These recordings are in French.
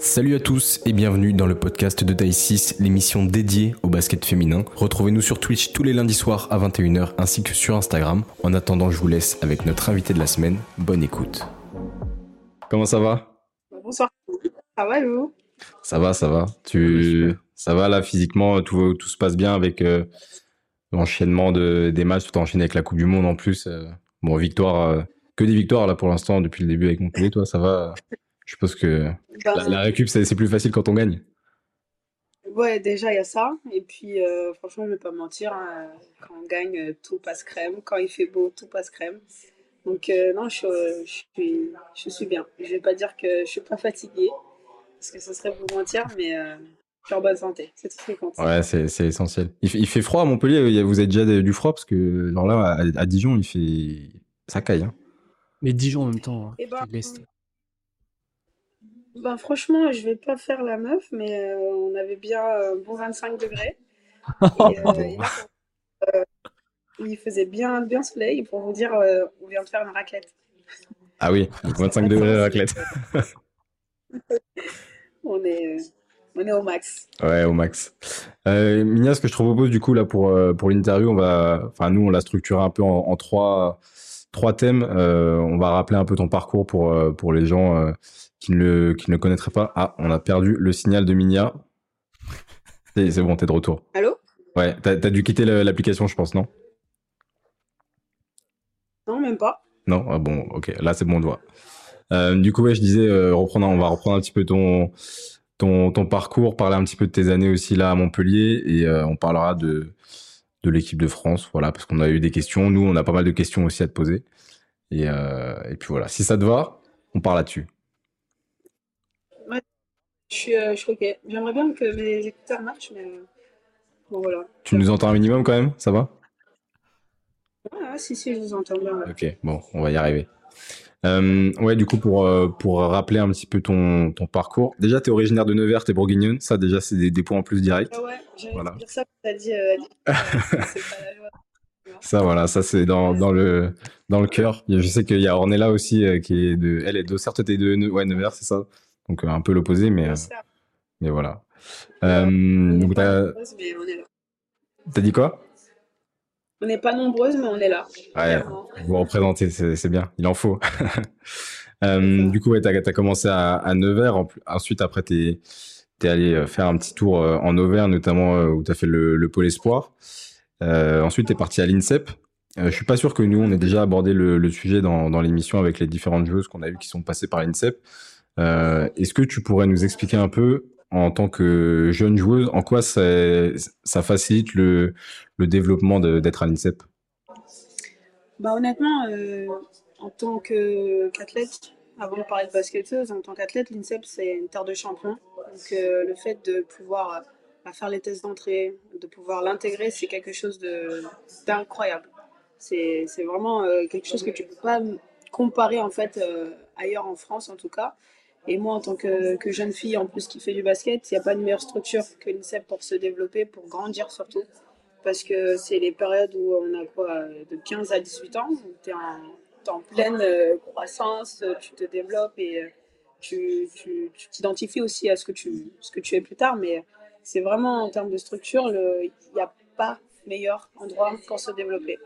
Salut à tous et bienvenue dans le podcast de Taille 6, l'émission dédiée au basket féminin. Retrouvez-nous sur Twitch tous les lundis soirs à 21h ainsi que sur Instagram. En attendant, je vous laisse avec notre invité de la semaine. Bonne écoute. Comment ça va? Bonsoir. Ça va vous? Ça va, ça va. Tu ça va là physiquement tout, tout se passe bien avec euh, l'enchaînement de, des matchs, tout enchaîné avec la Coupe du Monde en plus. euh. bon, victoire, euh, que des victoires là pour l'instant depuis le début avec Montpellier. Toi, ça va? Je suppose que la, la récup c'est plus facile quand on gagne. Ouais, déjà, il y a ça. Et puis, euh, franchement, je vais pas mentir, hein, quand on gagne, euh, tout passe crème. Quand il fait beau, tout passe crème. Donc, euh, non, je, suis- je, suis, je suis bien. Je vais pas dire que je suis pas fatiguée, parce que ce serait vous mentir, mais euh, je suis en bonne santé. C'est tout ce qui compte. Ouais, c'est essentiel. Il, fait- il fait froid à Montpellier. Vous avez déjà du froid parce que genre là à, à Dijon il fait ça caille. Hein. Mais Dijon en même temps, hein, Eh ben, l'Est. Ben, franchement, je vais pas faire la meuf, mais euh, on avait bien un bon 25 degrés. Et, euh, et là, euh, il faisait bien, bien soleil. Pour vous dire, euh, on vient de faire une raclette. Ah oui, 25 degrés raclette. On est, euh, on est au max. Ouais, au max. Euh, Minia, ce que je te propose du coup là pour euh, pour l'interview, on va, enfin nous on l'a structuré un peu en, en trois trois thèmes. Euh, on va rappeler un peu ton parcours pour euh, pour les gens euh, qui ne le qui ne le connaîtraient pas. Ah, on a perdu le signal de Minia. C'est c'est bon, t'es de retour. Allô? Ouais, t'as t'as dû quitter l'application, je pense, non? Non, même pas. Non, ah bon, ok, là c'est bon, on te voit. Euh, du coup, ouais, je disais, euh, reprendre, on va reprendre un petit peu ton, ton, ton parcours, parler un petit peu de tes années aussi là à Montpellier, et euh, on parlera de, de l'équipe de France, voilà, parce qu'on a eu des questions. Nous, on a pas mal de questions aussi à te poser. Et, euh, et puis voilà, si ça te va, on part là-dessus. Je suis, euh, je suis ok. J'aimerais bien que mes écouteurs marchent, mais euh, bon, voilà. Tu nous entends un minimum quand même, ça va? Ah, si, si, je vous entends bien. ouais. Ok, bon, on va y arriver. Euh, ouais, du coup, pour, euh, pour rappeler un petit peu ton, ton parcours. Déjà, t'es originaire de Nevers, t'es bourguignonne. Ça, déjà, c'est des, des points en plus directs. Ah ouais, j'allais Voilà. dire ça, dit, euh, dit- c'est pas la joie. Ça, voilà, ça, c'est dans, dans le, dans le cœur. Je sais qu'il y a Ornella aussi, qui est de, elle est de, certes, t'es de, ouais, Nevers, c'est ça? Donc, euh, un peu l'opposé, mais, euh, mais voilà. Euh, on n'est donc, pas t'as, nombreuses, mais on est là. t'as dit quoi? On n'est pas nombreuses, mais on est là. Ouais, Clairement. vous représentez, c'est c'est bien, il en faut. Euh, du coup, ouais, t'as as commencé à, à Nevers. En ensuite, après, t'es es allé faire un petit tour en Auvergne, notamment où t'as fait le, le pôle espoir. Euh, ensuite, t'es parti à l'INSEP. Euh, je suis pas sûr que nous, on ait déjà abordé le, le sujet dans, dans l'émission avec les différentes joueuses qu'on a vues qui sont passées par l'INSEP. Euh, Est-ce que tu pourrais nous expliquer un peu, en tant que jeune joueuse, en quoi ça, facilite le, développement d'être à l'INSEP? Bah honnêtement, euh, en tant qu'athlète, avant de parler de basketteuse, en tant qu'athlète, l'INSEP c'est une terre de champion. Donc euh, le fait de pouvoir bah, faire les tests d'entrée, de pouvoir l'intégrer, c'est quelque chose d'incroyable. C'est vraiment quelque chose que tu peux pas comparer en fait ailleurs en France en tout cas. Et moi en tant que, jeune fille en plus qui fait du basket, il n'y a pas de meilleure structure que l'INSEP pour se développer, pour grandir surtout parce que c'est les périodes où on a quoi, de 15 à 18 ans, où tu es en, pleine euh, croissance, tu te développes et euh, tu t'identifies aussi à ce que, tu, ce que tu es plus tard, mais c'est vraiment en termes de structure, il n'y a pas meilleur endroit pour se développer.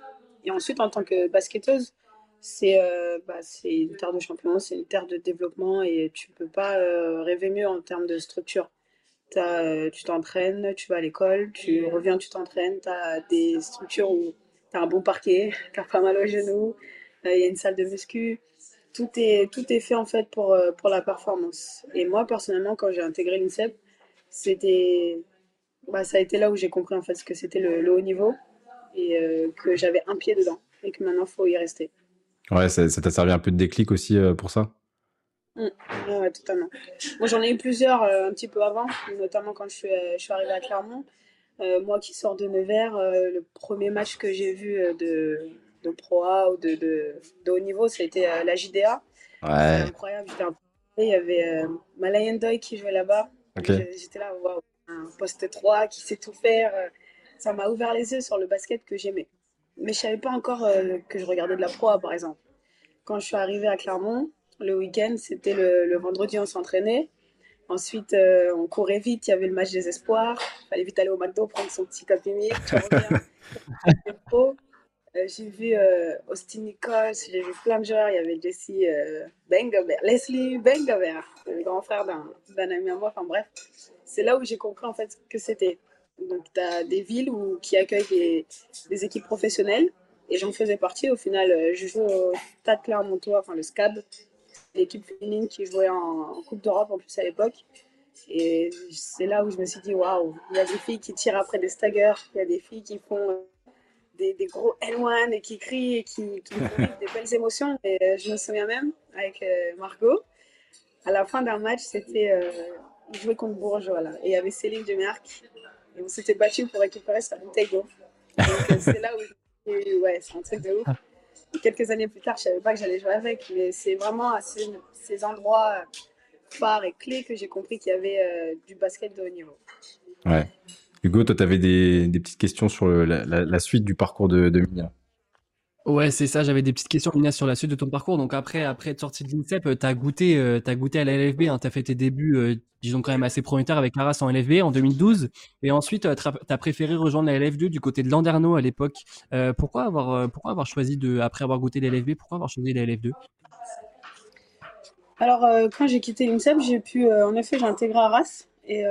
Et ensuite, en tant que basketteuse, c'est euh, bah, c'est une terre de champion, c'est une terre de développement et tu peux pas euh, rêver mieux en termes de structure. Euh, tu t'entraînes, tu vas à l'école, tu reviens, tu t'entraînes, tu as des structures où tu as un bon parquet, tu pas mal au genou, euh, il y a une salle de muscu. Tout est, tout est fait en fait pour, pour la performance. Et moi, personnellement, quand j'ai intégré l'INSEP, c'était, bah, ça a été là où j'ai compris en fait ce que c'était le, le haut niveau et que j'avais un pied dedans et que maintenant, il faut y rester. Ouais, ça t'a servi un peu de déclic aussi euh, pour ça? Mm. Ouais, totalement. Moi, j'en ai eu plusieurs euh, un petit peu avant, notamment quand je suis, euh, je suis arrivée à Clermont. Euh, moi qui sors de Nevers, euh, le premier match que j'ai vu de, de Pro A ou de, de, de haut niveau, c'était la JDA. C'était Ouais, incroyable. Un peu- Il y avait Malayan Doy qui jouait là-bas. ok. J'ai- J'étais là, waouh, un poste 3 qui sait tout faire. Ça m'a ouvert les yeux sur le basket que j'aimais. Mais je savais pas encore euh, que je regardais de la Pro A, par exemple. Quand je suis arrivée à Clermont, le week-end, c'était le, le vendredi, on s'entraînait. Ensuite, euh, on courait vite, il y avait le match des espoirs. Il fallait vite aller au McDo, prendre son petit café euh, j'ai vu Austin Nichols, j'ai vu plein de joueurs. Il y avait Jesse euh, Leslie Bengaber, le grand frère d'un ami à moi. Enfin bref, c'est là où j'ai compris en fait que c'était. Donc, tu as des villes où, qui accueillent des, des équipes professionnelles et j'en faisais partie. Au final, je joue au Stade Clermontois, enfin le SCAB, l'équipe féminine qui jouait en, Coupe d'Europe en plus à l'époque. Et c'est là où je me suis dit, waouh, il y a des filles qui tirent après des staggers, il y a des filles qui font des, des, gros L1 et qui crient et qui, qui font des belles émotions. Et euh, je me souviens même avec euh, Margot, à la fin d'un match, c'était euh, jouait contre Bourgeois là, et il y avait Céline Dumerc et on s'était battu pour récupérer sa bouteille d'eau. Euh, c'est là où ouais, c'est un truc de ouf. Quelques années plus tard, je savais pas que j'allais jouer avec, mais c'est vraiment à ces, endroits phares et clés que j'ai compris qu'il y avait du basket de haut niveau. Ouais. Hugo, toi, tu avais des, petites questions sur la, suite du parcours de, de Mina. Ouais, c'est ça. J'avais des petites questions, Mina, sur la suite de ton parcours. Donc après, après être sorti de l'INSEP, euh, t'as goûté, euh, as goûté à la LFB. Hein, t'as fait tes débuts, euh, disons quand même assez prometteurs avec Arras en LFB en 2012. Et ensuite, tu as préféré rejoindre la LF2 du côté de Landerneau à l'époque. pourquoi avoir, pourquoi avoir choisi de, après avoir goûté la LFB, pourquoi avoir choisi la LF2 Alors, quand j'ai quitté l'INSEP, j'ai pu, en effet, j'ai intégré Arras. Et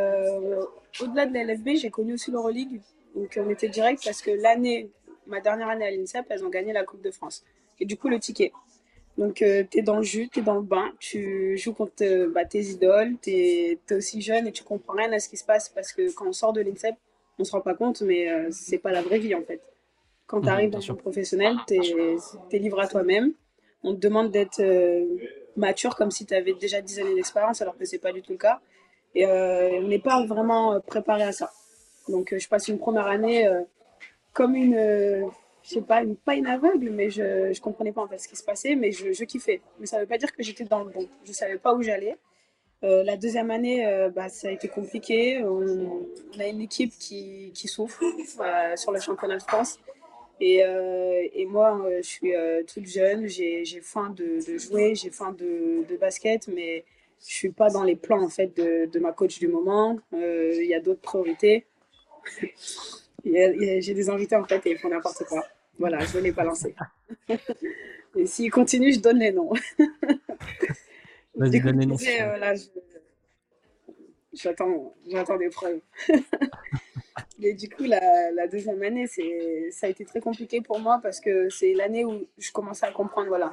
au-delà de la LFB, j'ai connu aussi l'Euroleague. Donc on était direct parce que l'année, ma dernière année à l'INSEP, elles ont gagné la Coupe de France. Et du coup, le ticket. Donc euh, tu es dans le jus, tu es dans le bain, tu joues contre euh, bah, tes idoles, tu es, aussi jeune et tu comprends rien à ce qui se passe parce que quand on sort de l'INSEP, on se rend pas compte, mais euh, c'est pas la vraie vie en fait. Quand tu arrives dans le professionnel, tu es, livré à toi-même. On te demande d'être mature comme si tu avais déjà 10 années d'expérience alors que c'est pas du tout le cas. Et euh, on n'est pas vraiment euh, préparé à ça. Donc, euh, je passe une première année comme une, je sais pas, une, pas une aveugle, mais je ne comprenais pas en fait ce qui se passait, mais je, je kiffais. Mais ça ne veut pas dire que j'étais dans le bon. Je ne savais pas où j'allais. la deuxième année, bah, ça a été compliqué. On, a une équipe qui, qui souffre sur le championnat de France. Et, et moi, je suis toute jeune, j'ai faim de, de jouer, j'ai faim de, de, basket, mais je suis pas dans les plans en fait de, de ma coach du moment. Euh, il y a d'autres priorités. J'ai des invités en fait et ils font n'importe quoi. Voilà, je ne l'ai pas lancé. et s'ils continuent, je donne les noms. Vas-y, donne les noms. Euh, j'attends, j'attends des preuves. Mais du coup, la, la deuxième année, ça a été très compliqué pour moi parce que c'est l'année où je commençais à comprendre, voilà,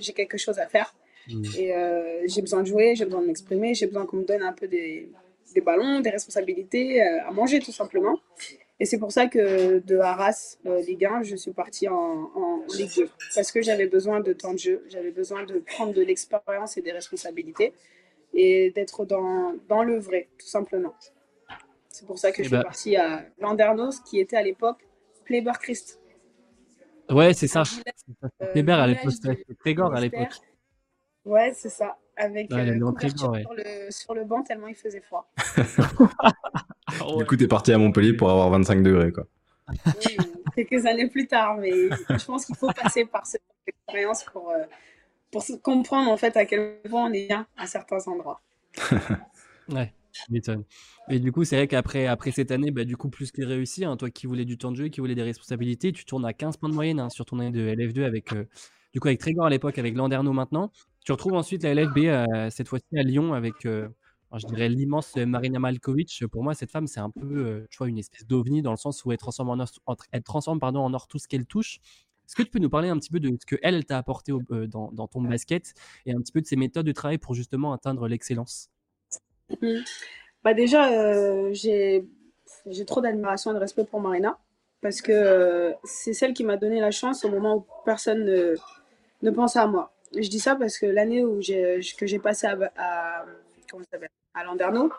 j'ai quelque chose à faire. Mm. Et euh, j'ai besoin de jouer, j'ai besoin de m'exprimer, j'ai besoin qu'on me donne un peu des, des ballons, des responsabilités, euh, à manger tout simplement. Et c'est pour ça que de Arras, euh, Ligue 1, je suis partie en, en, Ligue 2. Parce que j'avais besoin de temps de jeu, j'avais besoin de prendre de l'expérience et des responsabilités et d'être dans, dans le vrai, tout simplement. C'est pour ça que je suis bah partie à Landernos, qui était à l'époque Playber Christ. Ouais, c'est ça. Playber à l'époque, Trégor à l'époque. Ouais, c'est ça. Avec ouais, euh, sur, le, sur, le, banc tellement il faisait froid. Du coup, t'es parti à Montpellier pour avoir 25 degrés, quoi. Oui, quelques années plus tard, mais je pense qu'il faut passer par cette expérience pour, euh, pour comprendre en fait à quel point on est bien à certains endroits. ouais. M'étonne. Et du coup, c'est vrai qu'après après cette année, bah, du coup, plus que réussi, hein, toi qui voulais du temps de jeu, qui voulais des responsabilités, tu tournes à 15 points de moyenne hein, sur ton année de LF2 avec, euh, du coup, avec Trégor à l'époque, avec Landerneau maintenant. Tu retrouves ensuite la LFB, euh, cette fois-ci à Lyon, avec, euh, je dirais, l'immense Marina Malkovic. Pour moi, cette femme, c'est un peu, euh, tu vois, une espèce d'ovni dans le sens où elle transforme, en or, tout ce qu'elle touche. Est-ce que tu peux nous parler un petit peu de ce qu'elle elle, t'a apporté dans, ton basket et un petit peu de ses méthodes de travail pour justement atteindre l'excellence? Mmh. bah Déjà, j'ai trop d'admiration et de respect pour Marina parce que c'est celle qui m'a donné la chance au moment où personne ne, ne pensait à moi je dis ça parce que l'année où que j'ai passé à, à, à Landerneau,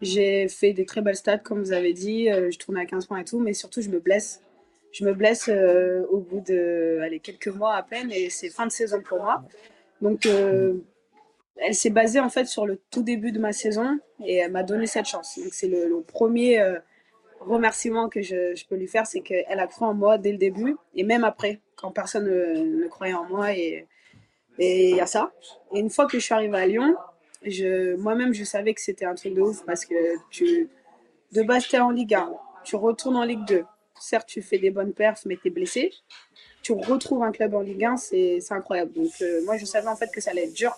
j'ai fait des très belles stats, comme vous avez dit. Euh, je tournais à 15 points et tout, mais surtout, je me blesse. Je me blesse euh, au bout de allez, quelques mois à peine et c'est fin de saison pour moi. Donc, euh, elle s'est basée en fait sur le tout début de ma saison et elle m'a donné cette chance. Donc, c'est le, premier remerciement que je, je, peux lui faire, c'est qu'elle a cru en moi dès le début et même après, quand personne ne, ne croyait en moi. Et et il y a ça. Et une fois que je suis arrivée à Lyon, je, moi-même, je savais que c'était un truc de ouf parce que tu, de base, tu es en Ligue 1, tu retournes en Ligue 2. Certes, tu fais des bonnes perfs, mais tu es blessé. Tu retrouves un club en Ligue 1, c'est incroyable. Donc, euh, moi, je savais en fait que ça allait être dur.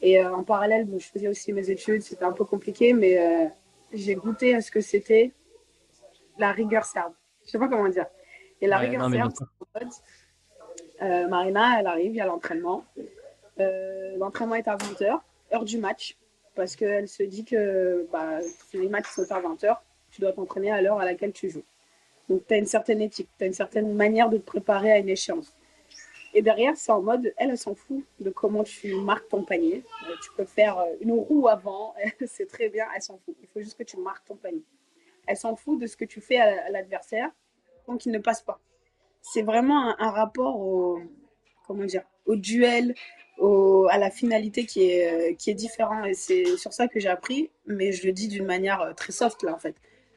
Et euh, en parallèle, je faisais aussi mes études, c'était un peu compliqué, mais euh, j'ai goûté à ce que c'était la rigueur serbe. Je sais pas comment dire. Et la rigueur serbe, Marina, elle arrive, il y a l'entraînement. l'entraînement est à 20h, heure du match parce qu'elle se dit que bah, les matchs sont à 20h, tu dois t'entraîner à l'heure à laquelle tu joues. Donc, tu as une certaine éthique, tu as une certaine manière de te préparer à une échéance. Et derrière, c'est en mode, elle, elle s'en fout de comment tu marques ton panier. Euh, tu peux faire euh, une roue avant, c'est très bien, elle s'en fout. Il faut juste que tu marques ton panier. Elle s'en fout de ce que tu fais à l'adversaire tant qu'il ne passe pas. C'est vraiment un, un, rapport au, comment dire, au duel, à la finalité qui est, qui est différent. Et c'est sur ça que j'ai appris, mais je le dis d'une manière euh, très soft, là, en fait,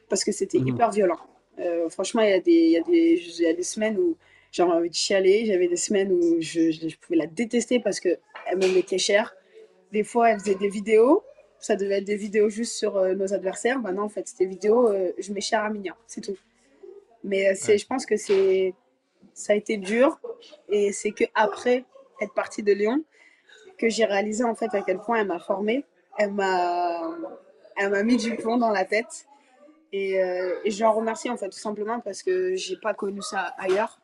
parce que c'était mhm. hyper violent. Euh, franchement, il y, a des, y, a des, y a des semaines où j'avais envie de chialer, j'avais des semaines où je, je, pouvais la détester parce qu'elle me mettait cher. Des fois, elle faisait des vidéos, ça devait être des vidéos juste sur euh, nos adversaires. Maintenant, en fait, c'était vidéos, je mets cher à Mignon, c'est tout. Mais c'est, je pense que c'est, ça a été dur et c'est que après être partie de Lyon que j'ai réalisé en fait à quel point elle m'a formée. Elle m'a, elle m'a mis du plomb dans la tête. Et, euh, je l'en remercie en fait tout simplement parce que j'ai pas connu ça ailleurs.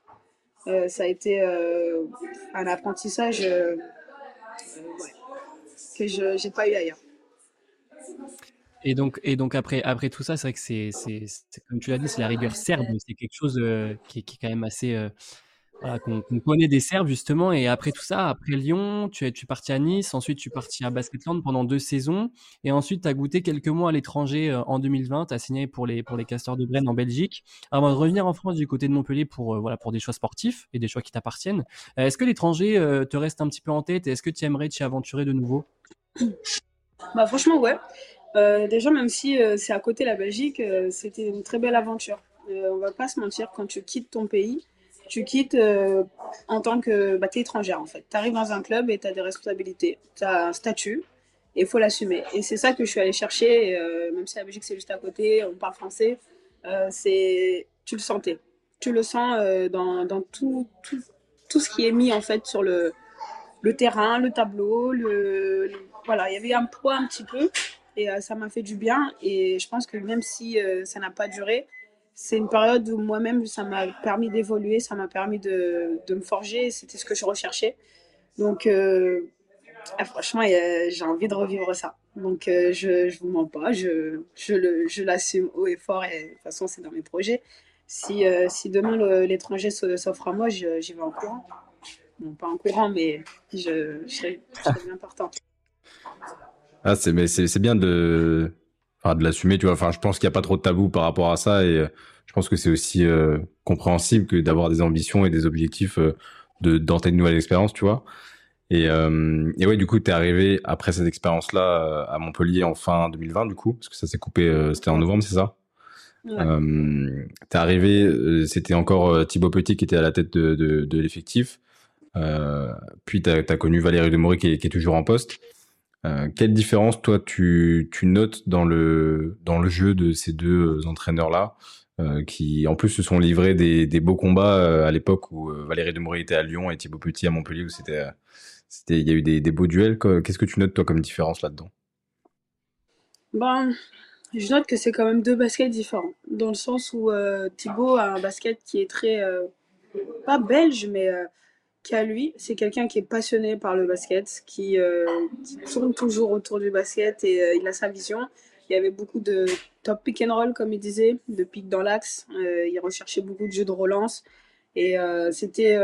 Euh, ça a été euh, un apprentissage que je n'ai pas eu ailleurs. Et donc, et donc après, après tout ça, c'est vrai que c'est, c'est, comme tu l'as dit, c'est la rigueur serbe. C'est quelque chose qui, qui, est quand même assez, voilà, qu'on connaît des Serbes justement. Et après tout ça, après Lyon, tu es, tu es parti à Nice, ensuite tu es parti à Basketland pendant deux saisons, et ensuite tu as goûté quelques mois à l'étranger euh, en 2020, tu as signé pour les, pour les Castors de Brenne en Belgique, avant de revenir en France du côté de Montpellier pour, euh, voilà, pour des choix sportifs et des choix qui t'appartiennent. Euh, est-ce que l'étranger te reste un petit peu en tête est-ce que tu aimerais t'y aventurer de nouveau? Bah, Franchement, ouais. Déjà, même si c'est à côté la Belgique, c'était une très belle aventure. on va pas se mentir, quand tu quittes ton pays, tu quittes euh, en tant que bah, étrangère en fait. Tu arrives dans un club et tu as des responsabilités, tu as un statut et il faut l'assumer. Et c'est ça que je suis allée chercher, euh, même si la Belgique c'est juste à côté, on parle français, euh, c'est tu le sentais. Tu le sens dans, dans tout, tout, tout, ce qui est mis en fait sur le, le terrain, le tableau, le, voilà, il y avait un poids un petit peu et ça m'a fait du bien et je pense que même si ça n'a pas duré, c'est une période où moi-même, ça m'a permis d'évoluer, ça m'a permis de, de, me forger, c'était ce que je recherchais. Donc, euh, ah, franchement, j'ai envie de revivre ça. Donc, euh, je ne vous mens pas, je, je l'assume haut et fort, et de toute façon, c'est dans mes projets. Si, euh, si demain l'étranger s'offre à moi, j'y vais en courant. Non, pas en courant, mais je, je serai, partante. Ah, c'est bien de, enfin, de l'assumer, tu vois. Enfin, je pense qu'il n'y a pas trop de tabou par rapport à ça et euh, je pense que c'est aussi euh, compréhensible que d'avoir des ambitions et des objectifs euh, de une nouvelle expérience, tu vois. Et, euh, et ouais, du coup, t'es arrivé après cette expérience-là à Montpellier en fin 2020, du coup, parce que ça s'est coupé, c'était en novembre, c'est ça? Ouais. T'es arrivé, c'était encore Thibaut Petit qui était à la tête de, de, de l'effectif. puis t'as as connu Valérie Demory qui est toujours en poste. Euh, quelle différence, toi, tu, tu, notes dans le, dans le jeu de ces deux euh, entraîneurs-là, euh, qui en plus se sont livrés des, des beaux combats à l'époque où Valérie Demoury était à Lyon et Thibaut Petit à Montpellier, où c'était, c'était, il y a eu des, des beaux duels. Qu'est-ce que tu notes, toi, comme différence là-dedans? Ben, je note que c'est quand même deux baskets différents, dans le sens où Thibaut a un basket qui est très, pas belge, mais qu'à lui. C'est quelqu'un qui est passionné par le basket, qui, euh, tourne toujours autour du basket et euh, il a sa vision. Il y avait beaucoup de top pick and roll, comme il disait, de pick dans l'axe. Euh, il recherchait beaucoup de jeux de relance. Et c'était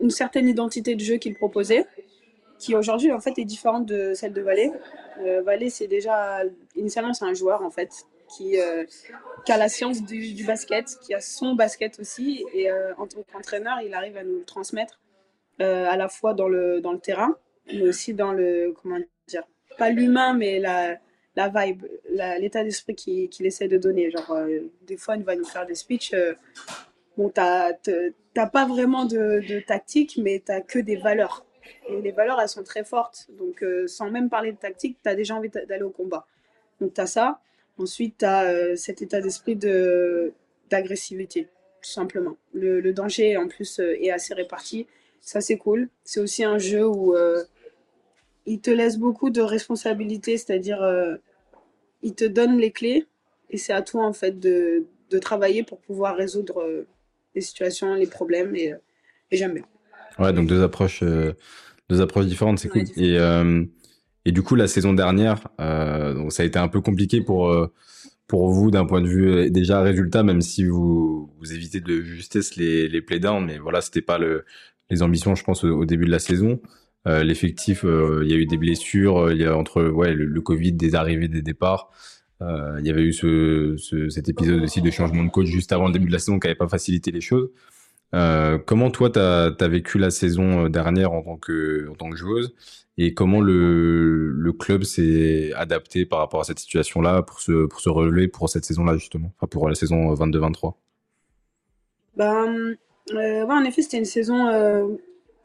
une certaine identité de jeu qu'il proposait, qui aujourd'hui, en fait, est différente de celle de Valé. Euh, Valé, c'est déjà, initialement, c'est un joueur, en fait, qui, euh, qui, a la science du, basket, qui a son basket aussi. Et euh, en tant qu'entraîneur, il arrive à nous le transmettre euh, à la fois dans le, dans le terrain, mais aussi dans le, comment dire, pas l'humain, mais la, la vibe, l'état d'esprit qu'il qu essaie de donner. Genre, des fois, il va nous faire des speeches. Bon, t'as pas vraiment de, de, tactique, mais t'as que des valeurs. Et les valeurs, elles sont très fortes. Donc, sans même parler de tactique, tu as déjà envie d'aller au combat. Donc, tu as ça. Ensuite, tu as euh, cet état d'esprit d'agressivité, tout simplement. Le, le, danger, en plus, euh, est assez réparti. Ça, c'est cool. C'est aussi un jeu où il te laisse beaucoup de responsabilités, c'est-à-dire, il te donne les clés et c'est à toi, en fait, de, de travailler pour pouvoir résoudre les situations, les problèmes. Et, et j'aime bien. Ouais, donc deux approches deux approches différentes, c'est cool. Euh, et du coup, la saison dernière, euh, ça a été un peu compliqué pour euh, pour vous d'un point de vue euh, déjà résultat, même si vous évitez de justesse les les playdowns, mais voilà, c'était pas le les ambitions, je pense, au, début de la saison. L'effectif, il y a eu des blessures, il y a entre ouais le, Covid, des arrivées, des départs. il y avait eu ce, ce, cet épisode aussi de changement de coach juste avant le début de la saison qui n'avait pas facilité les choses. Euh, comment toi, tu as, vécu la saison euh, dernière en tant que, joueuse et comment le, club s'est adapté par rapport à cette situation-là pour se, relever pour cette saison-là, justement, enfin pour la saison 22-23 ben, euh, ouais, En effet, c'était une saison. Euh,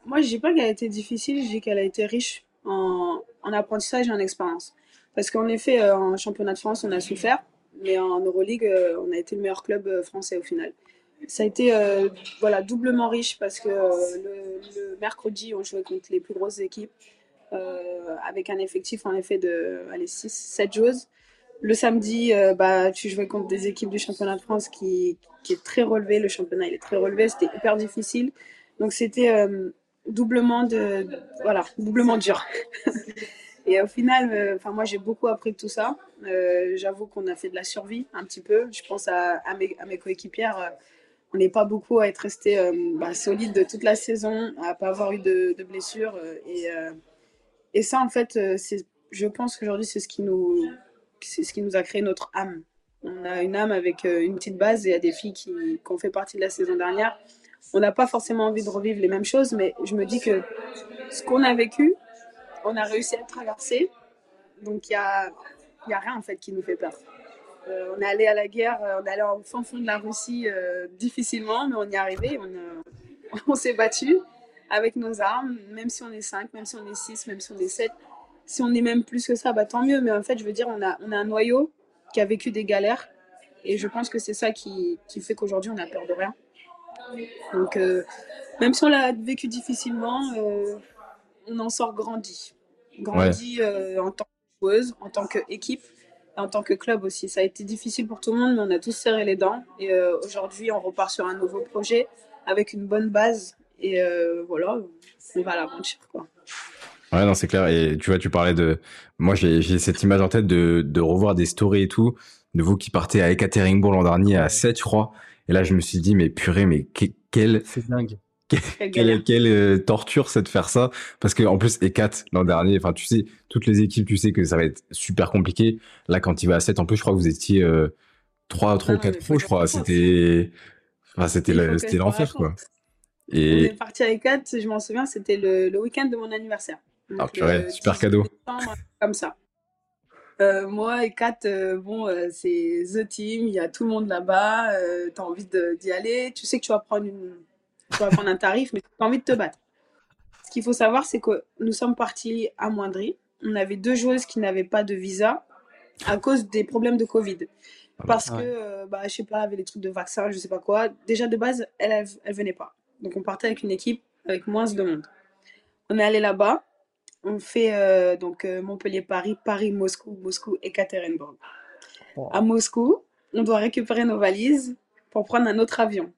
moi, je dis pas qu'elle a été difficile, je dis qu'elle a été riche en, en apprentissage et en expérience. Parce qu'en effet, en championnat de France, on a souffert, mais en Euroleague, on a été le meilleur club français au final ça a été euh, voilà, doublement riche parce que euh, le, mercredi, on jouait contre les plus grosses équipes euh, avec un effectif en effet de 6, 7 joueuses. Le samedi, bah, tu jouais contre des équipes du championnat de France qui, qui est très relevé. Le championnat il est très relevé, c'était hyper difficile. Donc c'était doublement, de, voilà, doublement dur. Et au final, enfin moi j'ai beaucoup appris de tout ça. J'avoue qu'on a fait de la survie un petit peu. Je pense à, à mes coéquipières on n'est pas beaucoup à être resté euh, bah, solide de toute la saison, à pas avoir eu de, blessures. Euh, et, euh, et ça, en fait, je pense qu'aujourd'hui, c'est ce qui nous, ce qui nous a créé notre âme. On a une âme avec une petite base et des filles qui, qui ont fait partie de la saison dernière. On n'a pas forcément envie de revivre les mêmes choses, mais je me dis que ce qu'on a vécu, on a réussi à le traverser. Donc il n'y a, y a rien en fait qui nous fait peur. Euh, on est allé à la guerre, euh, on est allé au fond fond de la Russie euh, difficilement, mais on y est arrivé. On, s'est battu avec nos armes, même si on est 5, même si on est 6, même si on est 7. Si on est même plus que ça, bah, tant mieux. Mais en fait, je veux dire, on a, on a un noyau qui a vécu des galères. Et je pense que c'est ça qui, qui fait qu'aujourd'hui, on n'a peur de rien. Donc, même si on l'a vécu difficilement, on en sort grandi. Grandi en tant que joueuse, en tant qu'équipe en tant que club aussi. Ça a été difficile pour tout le monde, mais on a tous serré les dents. Et euh, aujourd'hui, on repart sur un nouveau projet avec une bonne base. Et euh, voilà, on va à l'aventure. Quoi. Ouais, non, c'est clair. Et tu vois, tu parlais de. Moi, j'ai cette image en tête de, de revoir des stories et tout, de vous qui partez à Ekaterinbourg l'an dernier à 7, je crois. Et là, je me suis dit, mais purée, mais quel. C'est dingue quelle, quelle, euh, torture c'est de faire ça. Parce que en plus E4 l'an dernier enfin tu sais toutes les équipes tu sais que ça va être super compliqué. Là quand il va à 7 en plus je crois que vous étiez euh, 3 3 ou 4 pro je crois. c'était enfin c'était c'était l'enfer quoi. Et on est parti à E4 je m'en souviens c'était le, le week-end de mon anniversaire. Ah purée, super cadeau. comme ça. Euh, moi et Kat, euh, bon, euh, c'est The Team, il y a tout le monde là-bas, euh, tu as envie d'y aller, tu sais que tu vas prendre une, tu vas prendre un tarif, mais tu as envie de te battre. Ce qu'il faut savoir, c'est que nous sommes partis amoindris. On avait deux joueuses qui n'avaient pas de visa à cause des problèmes de Covid. Parce que, euh, bah, je sais pas, avec les trucs de vaccin, je sais pas quoi. Déjà, de base, elle, elle, venait pas. Donc, on partait avec une équipe avec moins de monde. On est allé là-bas. On fait euh, donc euh, Montpellier-Paris, Paris-Moscou, Moscou-Ekaterinbourg. À Moscou, on doit récupérer nos valises pour prendre un autre avion.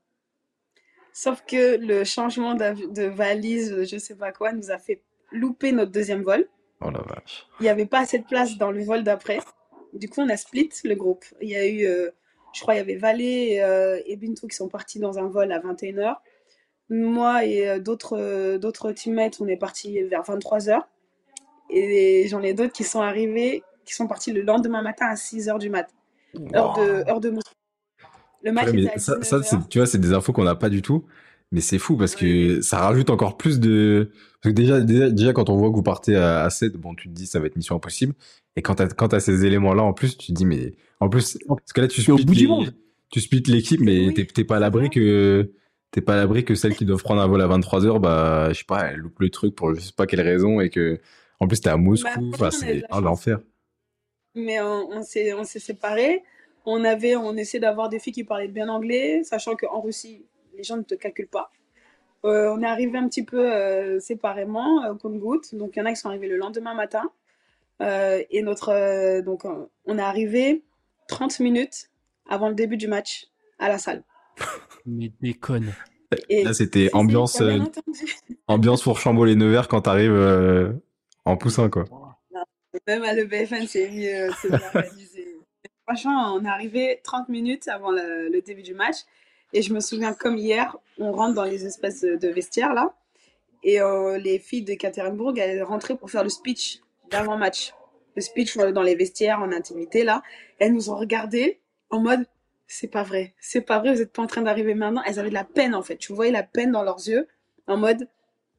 Sauf que le changement de valise, je sais pas quoi, nous a fait louper notre deuxième vol. Oh la vache. Il n'y avait pas assez de place dans le vol d'après. Du coup, on a split le groupe. Il y a eu, euh, je crois, il y avait Valé euh, et Bintou qui sont partis dans un vol à 21h. Moi et euh, d'autres d'autres teammates, on est partis vers 23h. Et j'en ai d'autres qui sont arrivés, qui sont partis le lendemain matin à 6h du mat. Heure de, heure de le match ça, tu vois, c'est des infos qu'on n'a pas du tout. Mais c'est fou parce que ça rajoute encore plus de. Parce que déjà, déjà, quand on voit que vous partez à, 7, bon, tu te dis ça va être mission impossible. Et quand t'as quand as ces éléments-là en plus, tu te dis mais en plus parce que là tu splits, tu splits l'équipe, mais t'es pas à l'abri que t'es pas à l'abri que celles qui doivent prendre un vol à 23h, bah, je sais pas, elles loupent le truc pour je sais pas quelle raison et que, en plus, t'es à Moscou, Bah, enfin, eu de c'est la un chance. enfer. Mais on, on s'est séparés. On avait, on essaie d'avoir des filles qui parlaient bien anglais, sachant qu'en Russie, les gens ne te calculent pas. Euh, on est arrivé un petit peu euh, séparément, euh, au compte-gouttes. Donc, il y en a qui sont arrivés le lendemain matin. Euh, et notre, euh, donc, euh, on est arrivé 30 minutes avant le début du match à la salle. Mais déconne. Et Là, c'était ambiance, euh, ambiance Fourchambault les Nevers quand t'arrives euh, en poussin, quoi. Même à l'EBFN, c'est mieux, c'est bien. Franchement, on est arrivé 30 minutes avant le, le début du match. Et je me souviens comme hier, on rentre dans les espèces de, vestiaires là. Et euh, les filles de Katerinburg, elles rentraient pour faire le speech d'avant-match. Le speech euh, dans les vestiaires en intimité là. Elles nous ont regardé en mode c'est pas vrai, c'est pas vrai, vous êtes pas en train d'arriver maintenant. Elles avaient de la peine en fait. Tu voyais la peine dans leurs yeux en mode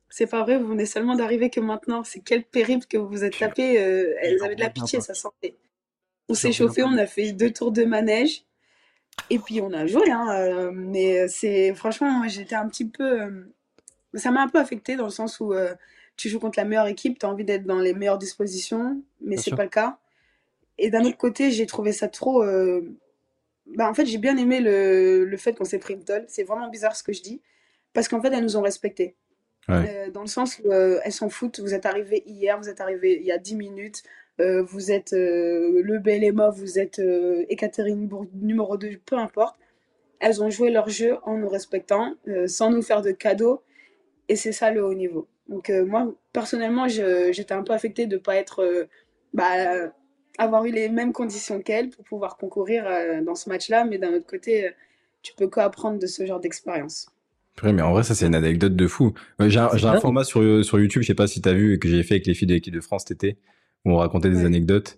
c'est pas vrai, vous venez seulement d'arriver que maintenant. C'est quel périple que vous vous êtes tapé. euh, elles avaient de la pitié, ça sentait. On s'est chauffé, on a fait deux tours de manège. Et puis on a joué, hein, euh, mais c'est franchement, j'étais un petit peu. euh, ça m'a un peu affecté dans le sens où euh, tu joues contre la meilleure équipe, tu as envie d'être dans les meilleures dispositions, mais c'est pas le cas. Et d'un autre côté, j'ai trouvé ça trop. Bah, en fait, j'ai bien aimé le, le fait qu'on s'est pris une tôle. C'est vraiment bizarre ce que je dis, parce qu'en fait, elles nous ont respectés. Ouais. Dans le sens où elles s'en foutent. Vous êtes arrivé hier, vous êtes arrivé il y a 10 minutes, vous êtes euh, le Belema, vous êtes euh, Ekaterinbourg numéro 2, peu importe. Elles ont joué leur jeu en nous respectant, euh, sans nous faire de cadeaux, et c'est ça le haut niveau. Donc euh, moi, personnellement, j'étais un peu affectée de ne pas être, euh, bah, avoir eu les mêmes conditions qu'elles pour pouvoir concourir euh, dans ce match-là, mais d'un autre côté, euh, tu peux qu'apprendre de ce genre d'expérience. Purée, mais en vrai, ça, c'est une anecdote de fou. J'ai un, format sur, sur YouTube, je sais pas si t'as vu, que j'ai fait avec les filles de l'équipe de France cet été, où on racontait des Ouais. anecdotes,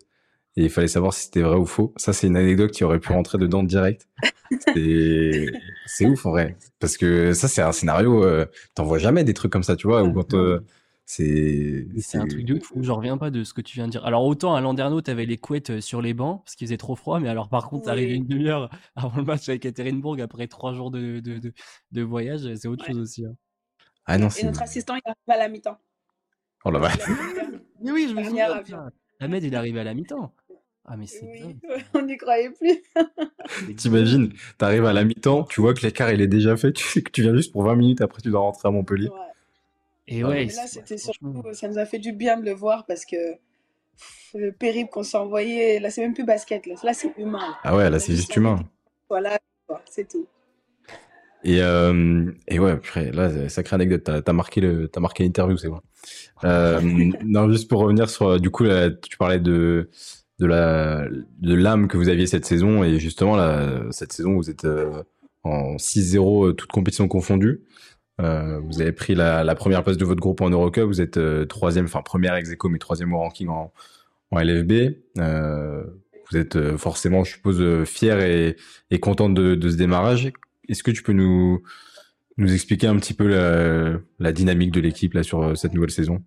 et il fallait savoir si c'était vrai ou faux. Ça, c'est une anecdote qui aurait pu rentrer dedans direct. C'est, ouf, en vrai. Parce que ça, c'est un scénario, euh, t'en vois jamais des trucs comme ça, tu vois, ou quand, euh, c'est, un truc de fou, j'en reviens pas de ce que tu viens de dire. Alors autant à Landerneau, t'avais les couettes euh, sur les bancs, parce qu'il faisait trop froid, mais alors par contre, Oui. t'arrivais une demi-heure avant le match avec Ekaterinbourg, après trois jours de, de, de, de voyage, c'est autre Ouais. chose aussi. hein. Ah non, Et c'est, notre assistant, il arrive à la mi-temps. oh la vache. Mais oui, je me souviens. putain. Ahmed, il est arrivé à la mi-temps. Ah, mais c'est Oui, on n'y croyait plus. T'imagines, t'arrives à la mi-temps, tu vois que l'écart, il est déjà fait, tu sais que tu viens juste pour 20 minutes, après tu dois rentrer à Montpellier. Ouais. Et Ah, ouais, là, c'était surtout, ça nous a fait du bien de le voir parce que pff, le périple qu'on s'est envoyé, là, c'est même plus basket, là, Là, c'est humain. Ah ouais, là, c'est juste humain. Voilà, c'est tout. Et, euh, et ouais, purée, là, sacrée anecdote. T'as, t'as marqué le, t'as marqué l'interview, c'est bon. Euh, non, juste pour revenir sur, du coup, tu parlais de, de la, de l'âme que vous aviez cette saison et justement, là, cette saison, vous êtes euh, en 6-0, euh, toutes compétitions confondues. Euh, vous avez pris la, première place de votre groupe en Eurocup. Vous êtes troisième, enfin première ex aequo, mais troisième au ranking en, en LFB. Vous êtes forcément, je suppose, fier et, et content de ce démarrage. Est-ce que tu peux nous, nous expliquer un petit peu la, la dynamique de l'équipe là sur euh, cette nouvelle saison?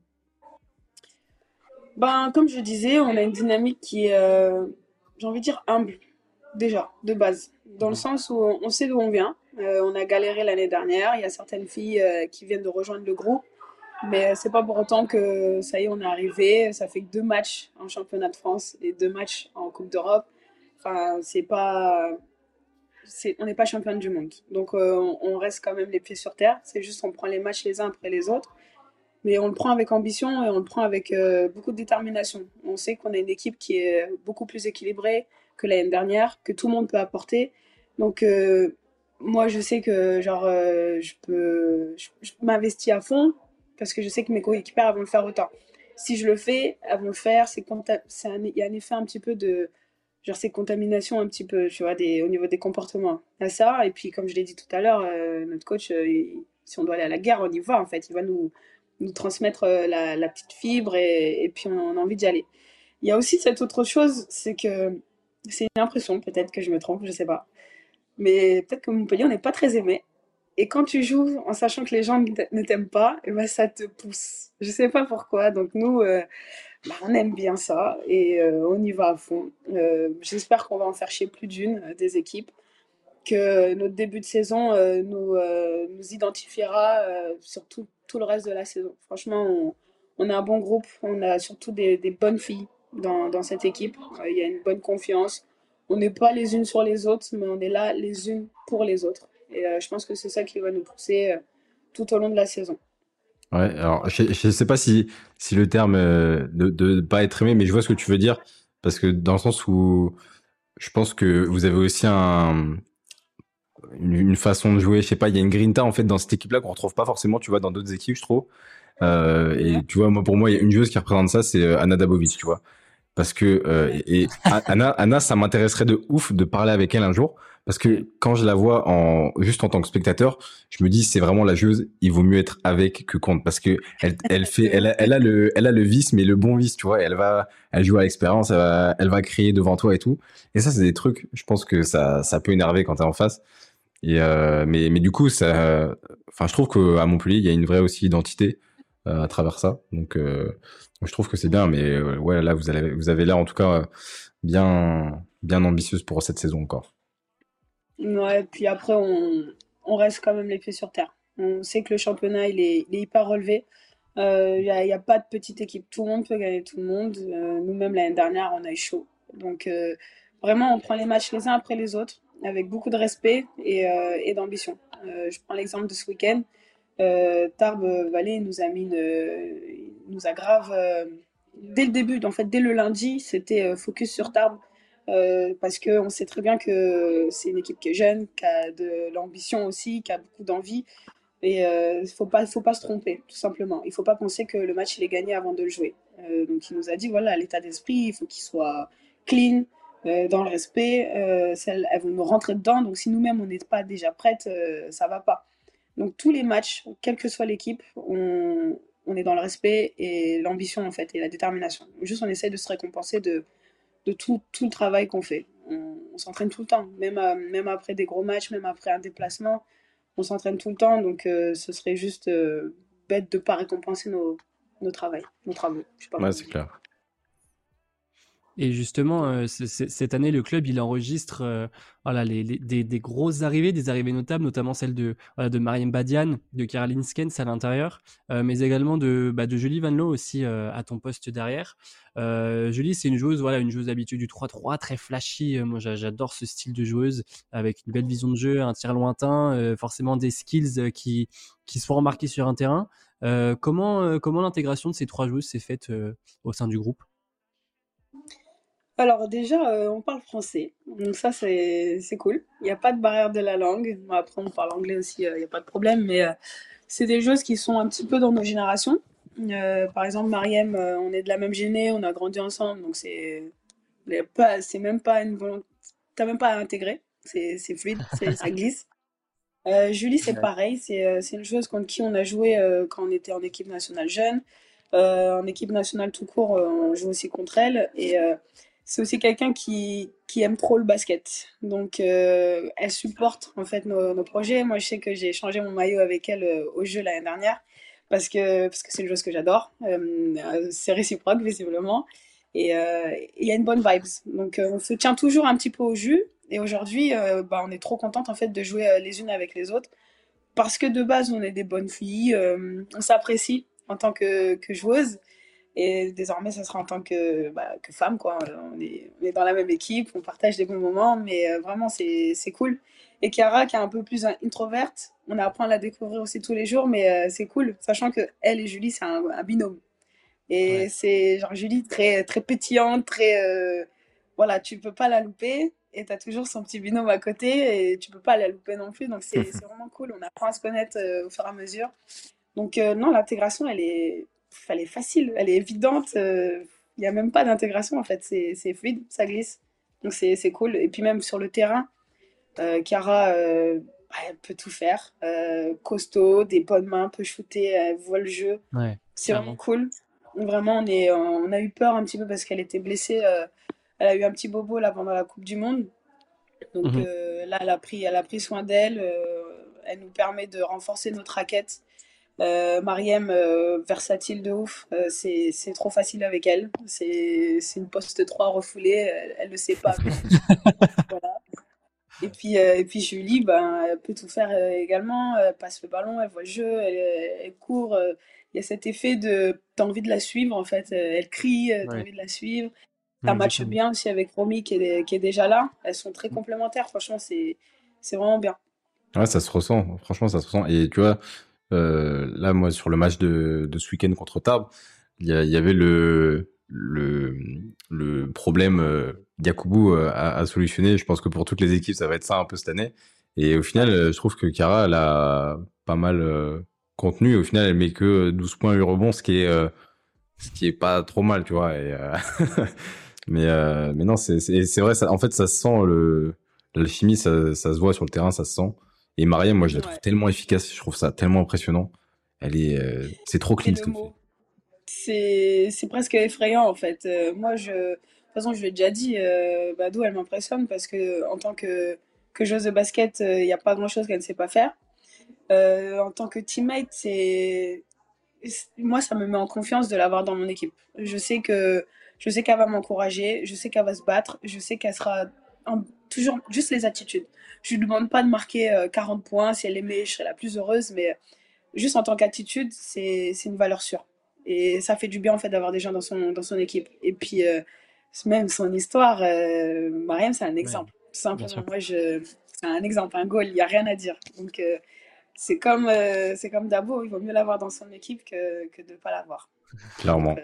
Ben, comme je disais, on a une dynamique qui est, euh, j'ai envie de dire, humble, déjà, de base. Dans le sens où on sait d'où on vient. Euh, on a galéré l'année dernière. Il y a certaines filles euh, qui viennent de rejoindre le groupe. Mais c'est pas pour autant que ça y est, on est arrivé. Ça fait que deux matchs en championnat de France et deux matchs en Coupe d'Europe. Enfin, c'est pas. On n'est pas championne du monde. Donc euh, on, reste quand même les pieds sur terre. C'est juste on prend les matchs les uns après les autres. Mais on le prend avec ambition et on le prend avec euh, beaucoup de détermination. On sait qu'on a une équipe qui est beaucoup plus équilibrée que l'année dernière, que tout le monde peut apporter. Donc euh, moi je sais que genre je peux je, m'investis à fond parce que je sais que mes coéquipières vont le faire autant. Si je le fais, elles vont le faire. Il y a un effet un petit peu de genre c'est contamination un petit peu, tu vois, des, au niveau des comportements. À ça, et puis comme je l'ai dit tout à l'heure, euh, notre coach, euh, si on doit aller à la guerre, on y va en fait. Il va nous, nous transmettre euh, la, la petite fibre et, et puis on, a envie d'y aller. Il y a aussi cette autre chose, c'est que c'est une impression, peut-être que je me trompe, je sais pas. Mais peut-être que Montpellier, on n'est pas très aimé. Et quand tu joues en sachant que les gens ne t'a- ne t'aiment pas, eh ben ça te pousse. Je sais pas pourquoi. Donc nous, bah, on aime bien ça et euh, on y va à fond. Euh, J'espère qu'on va en faire chez plus d'une euh, des équipes. que notre début de saison nous, identifiera sur tout, le reste de la saison. Franchement, on, on a un bon groupe, on a surtout des, bonnes filles dans cette équipe. Il y a une bonne confiance. On n'est pas les unes sur les autres, mais on est là les unes pour les autres. Et je pense que c'est ça qui va nous pousser tout au long de la saison. Ouais, alors je ne sais pas si, si le terme euh, de ne pas être aimé, mais je vois ce que tu veux dire, parce que dans le sens où je pense que vous avez aussi un, une, façon de jouer, je sais pas, il y a une grinta en fait dans cette équipe-là qu'on retrouve pas forcément, tu vois, dans d'autres équipes, je trouve. Euh, et tu vois, moi pour moi, il y a une joueuse qui représente ça, c'est euh, Anna Dabovic, tu vois, parce que et, Anna, Anna, ça m'intéresserait de ouf de parler avec elle un jour, parce que quand je la vois en juste en tant que spectateur, je me dis c'est vraiment la joueuse, il vaut mieux être avec que contre parce que elle, elle fait elle a, elle a le elle a le vice mais le bon vice, tu vois, elle va elle joue à l'expérience, elle va elle va crier devant toi et tout. Et ça c'est des trucs, je pense que ça ça peut énerver quand tu es en face. Et euh, mais mais du coup ça enfin je trouve que à Montpellier, il y a une vraie aussi identité euh, à travers ça. Donc euh, je trouve que c'est bien mais euh, ouais là vous avez vous avez là en tout cas bien bien ambitieuse pour cette saison encore. Ouais, puis après, on, reste quand même les pieds sur terre. On sait que le championnat, il est, hyper relevé. Il euh, n'y a, pas de petite équipe. Tout le monde peut gagner tout le monde. Euh, nous-mêmes, l'année dernière, on a eu chaud. Donc, euh, vraiment, on prend les matchs les uns après les autres avec beaucoup de respect et, et d'ambition. je prends l'exemple de ce week-end. Tarbes Vallée nous a mis nous a dès le début, en fait, dès le lundi, c'était focus sur Tarbes euh, parce qu'on sait très bien que c'est une équipe qui est jeune, qui a de l'ambition aussi, qui a beaucoup d'envie. Et il euh, ne faut pas, faut pas se tromper, tout simplement. Il ne faut pas penser que le match il est gagné avant de le jouer. Euh, donc il nous a dit voilà l'état d'esprit, il faut qu'il soit clean, dans le respect. Elles vont nous rentrer dedans. Donc si nous-mêmes on n'est pas déjà prêtes, ça va pas. Donc tous les matchs, quelle que soit l'équipe, on, on, est dans le respect et l'ambition en fait et la détermination. Juste on essaie de se récompenser de de tout, tout le travail qu'on fait. On, s'entraîne tout le temps, même, euh, même après des gros matchs, même après un déplacement, on s'entraîne tout le temps, donc euh, ce serait juste euh, bête de ne pas récompenser nos, nos, travail, nos travaux. ouais, c'est clair. Et justement, euh, cette année, le club, il enregistre euh, voilà, des, des, grosses arrivées, des arrivées notables, notamment celle de, voilà, de Mariam Badian, de Caroline Skens à l'intérieur, euh, mais également de, bah, de Julie Van Loo aussi à ton poste derrière. Julie, c'est une joueuse, voilà, une joueuse habituée du 3-3, très flashy. moi, j'adore ce style de joueuse, avec une belle vision de jeu, un tir lointain, forcément des skills qui, qui se font remarquer sur un terrain. comment comment l'intégration de ces trois joueuses s'est faite au sein du groupe? Alors déjà, euh, on parle français, donc ça c'est cool. Il n'y a pas de barrière de la langue. après, on parle anglais aussi, euh, il n'y a pas de problème, mais euh, c'est des choses qui sont un petit peu dans nos générations. par exemple, Mariem, on est de la même géné, on a grandi ensemble, donc c'est c'est même pas une volonté, t'as même pas à intégrer, c'est fluide, ça glisse. Julie, c'est pareil, c'est une joueuse contre qui on a joué quand on était en équipe nationale jeune. en équipe nationale tout court, on joue aussi contre elle. Et c'est aussi quelqu'un qui, aime trop le basket. Donc, euh, elle supporte en fait nos, projets. Moi, je sais que j'ai changé mon maillot avec elle euh, au jeu l'année dernière parce que c'est une chose que j'adore. Euh, c'est réciproque visiblement et il y a une bonne vibes. Donc, on se tient toujours un petit peu au jus. Et aujourd'hui, bah, on est trop contente en fait de jouer les unes avec les autres parce que de base, on est des bonnes filles. on s'apprécie en tant que, que joueuse. Et désormais, ça sera en tant que, bah, que femme, quoi. On est, on est, dans la même équipe, on partage des bons moments, mais euh, vraiment, c'est cool. Et Chiara, qui est un peu plus introverte, on apprend à la découvrir aussi tous les jours, mais euh, c'est cool, sachant que elle et Julie, c'est un, binôme. Et c'est genre Julie très, très pétillante, très. Euh, voilà, tu peux pas la louper, et tu as toujours son petit binôme à côté, et tu peux pas la louper non plus, donc c'est vraiment cool. On apprend à se connaître au fur et à mesure. Donc, non, l'intégration, elle est elle est facile, elle est évidente. Il euh, n'y a même pas d'intégration en fait, c'est fluide, ça glisse. Donc c'est cool. Et puis même sur le terrain, euh, Cara euh, elle peut tout faire. costaud, des bonnes mains, peut shooter, elle voit le jeu. c'est vraiment cool. Vraiment, on, est, on a eu peur un petit peu parce qu'elle était blessée. elle a eu un petit bobo là pendant la Coupe du Monde. Donc mhm. là, elle a pris, elle a pris soin d'elle. elle nous permet de renforcer notre raquette euh, Mariem, euh, versatile de ouf, euh, c'est trop facile avec elle. C'est une poste 3 refoulée, elle, ne le sait pas. voilà. Et puis, et puis Julie, ben, elle peut tout faire également. Elle passe le ballon, elle voit le jeu, elle, court. Il y a cet effet de. T'as envie de la suivre, en fait. Elle crie, t'as envie de la suivre. Ça match bien aussi avec Romy qui est, qui est déjà là. Elles sont très complémentaires. Franchement, c'est vraiment bien. Ouais, ça se ressent. Franchement, ça se ressent. Et tu vois, euh, là, moi, sur le match de, ce week-end contre Tarbes, il y, avait le, problème euh, Yakubu euh, a, a, solutionné. Je pense que pour toutes les équipes, ça va être ça un peu cette année. Et au final, je trouve que Kara, elle a pas mal euh, contenu. Au final, elle met que 12 points et rebonds, ce qui est, ce qui est pas trop mal, tu vois. Mais, mais non, c'est vrai, en fait, ça se sent l'alchimie, ça, ça se voit sur le terrain, ça se sent. Et Mariam, moi, je la trouve tellement efficace, je trouve ça tellement impressionnant. Elle est, euh, c'est trop clean ce qu'elle fait. C'est, c'est presque effrayant en fait. Euh, moi, je, de toute façon, je l'ai déjà dit, euh, Badou, elle m'impressionne parce que en tant que que joueuse de basket, il n'y a pas grand chose qu'elle ne sait pas faire. en tant que teammate, c'est, moi, ça me met en confiance de l'avoir dans mon équipe. Je sais que je sais qu'elle va m'encourager, je sais qu'elle va se battre, je sais qu'elle sera toujours juste les attitudes. Je lui demande pas de marquer 40 euh, points. Si elle aimait, je serais la plus heureuse. Mais juste en tant qu'attitude, c'est une valeur sûre. Et ça fait du bien en fait d'avoir des gens dans son, dans son équipe. Et puis, euh, même son histoire, euh, Mariam, c'est un exemple. simplement, moi, je, c'est un exemple, un goal, il n'y a rien à dire. Donc, c'est comme, c'est comme Dabo, il vaut mieux l'avoir dans son équipe que, que de ne pas l'avoir. Clairement.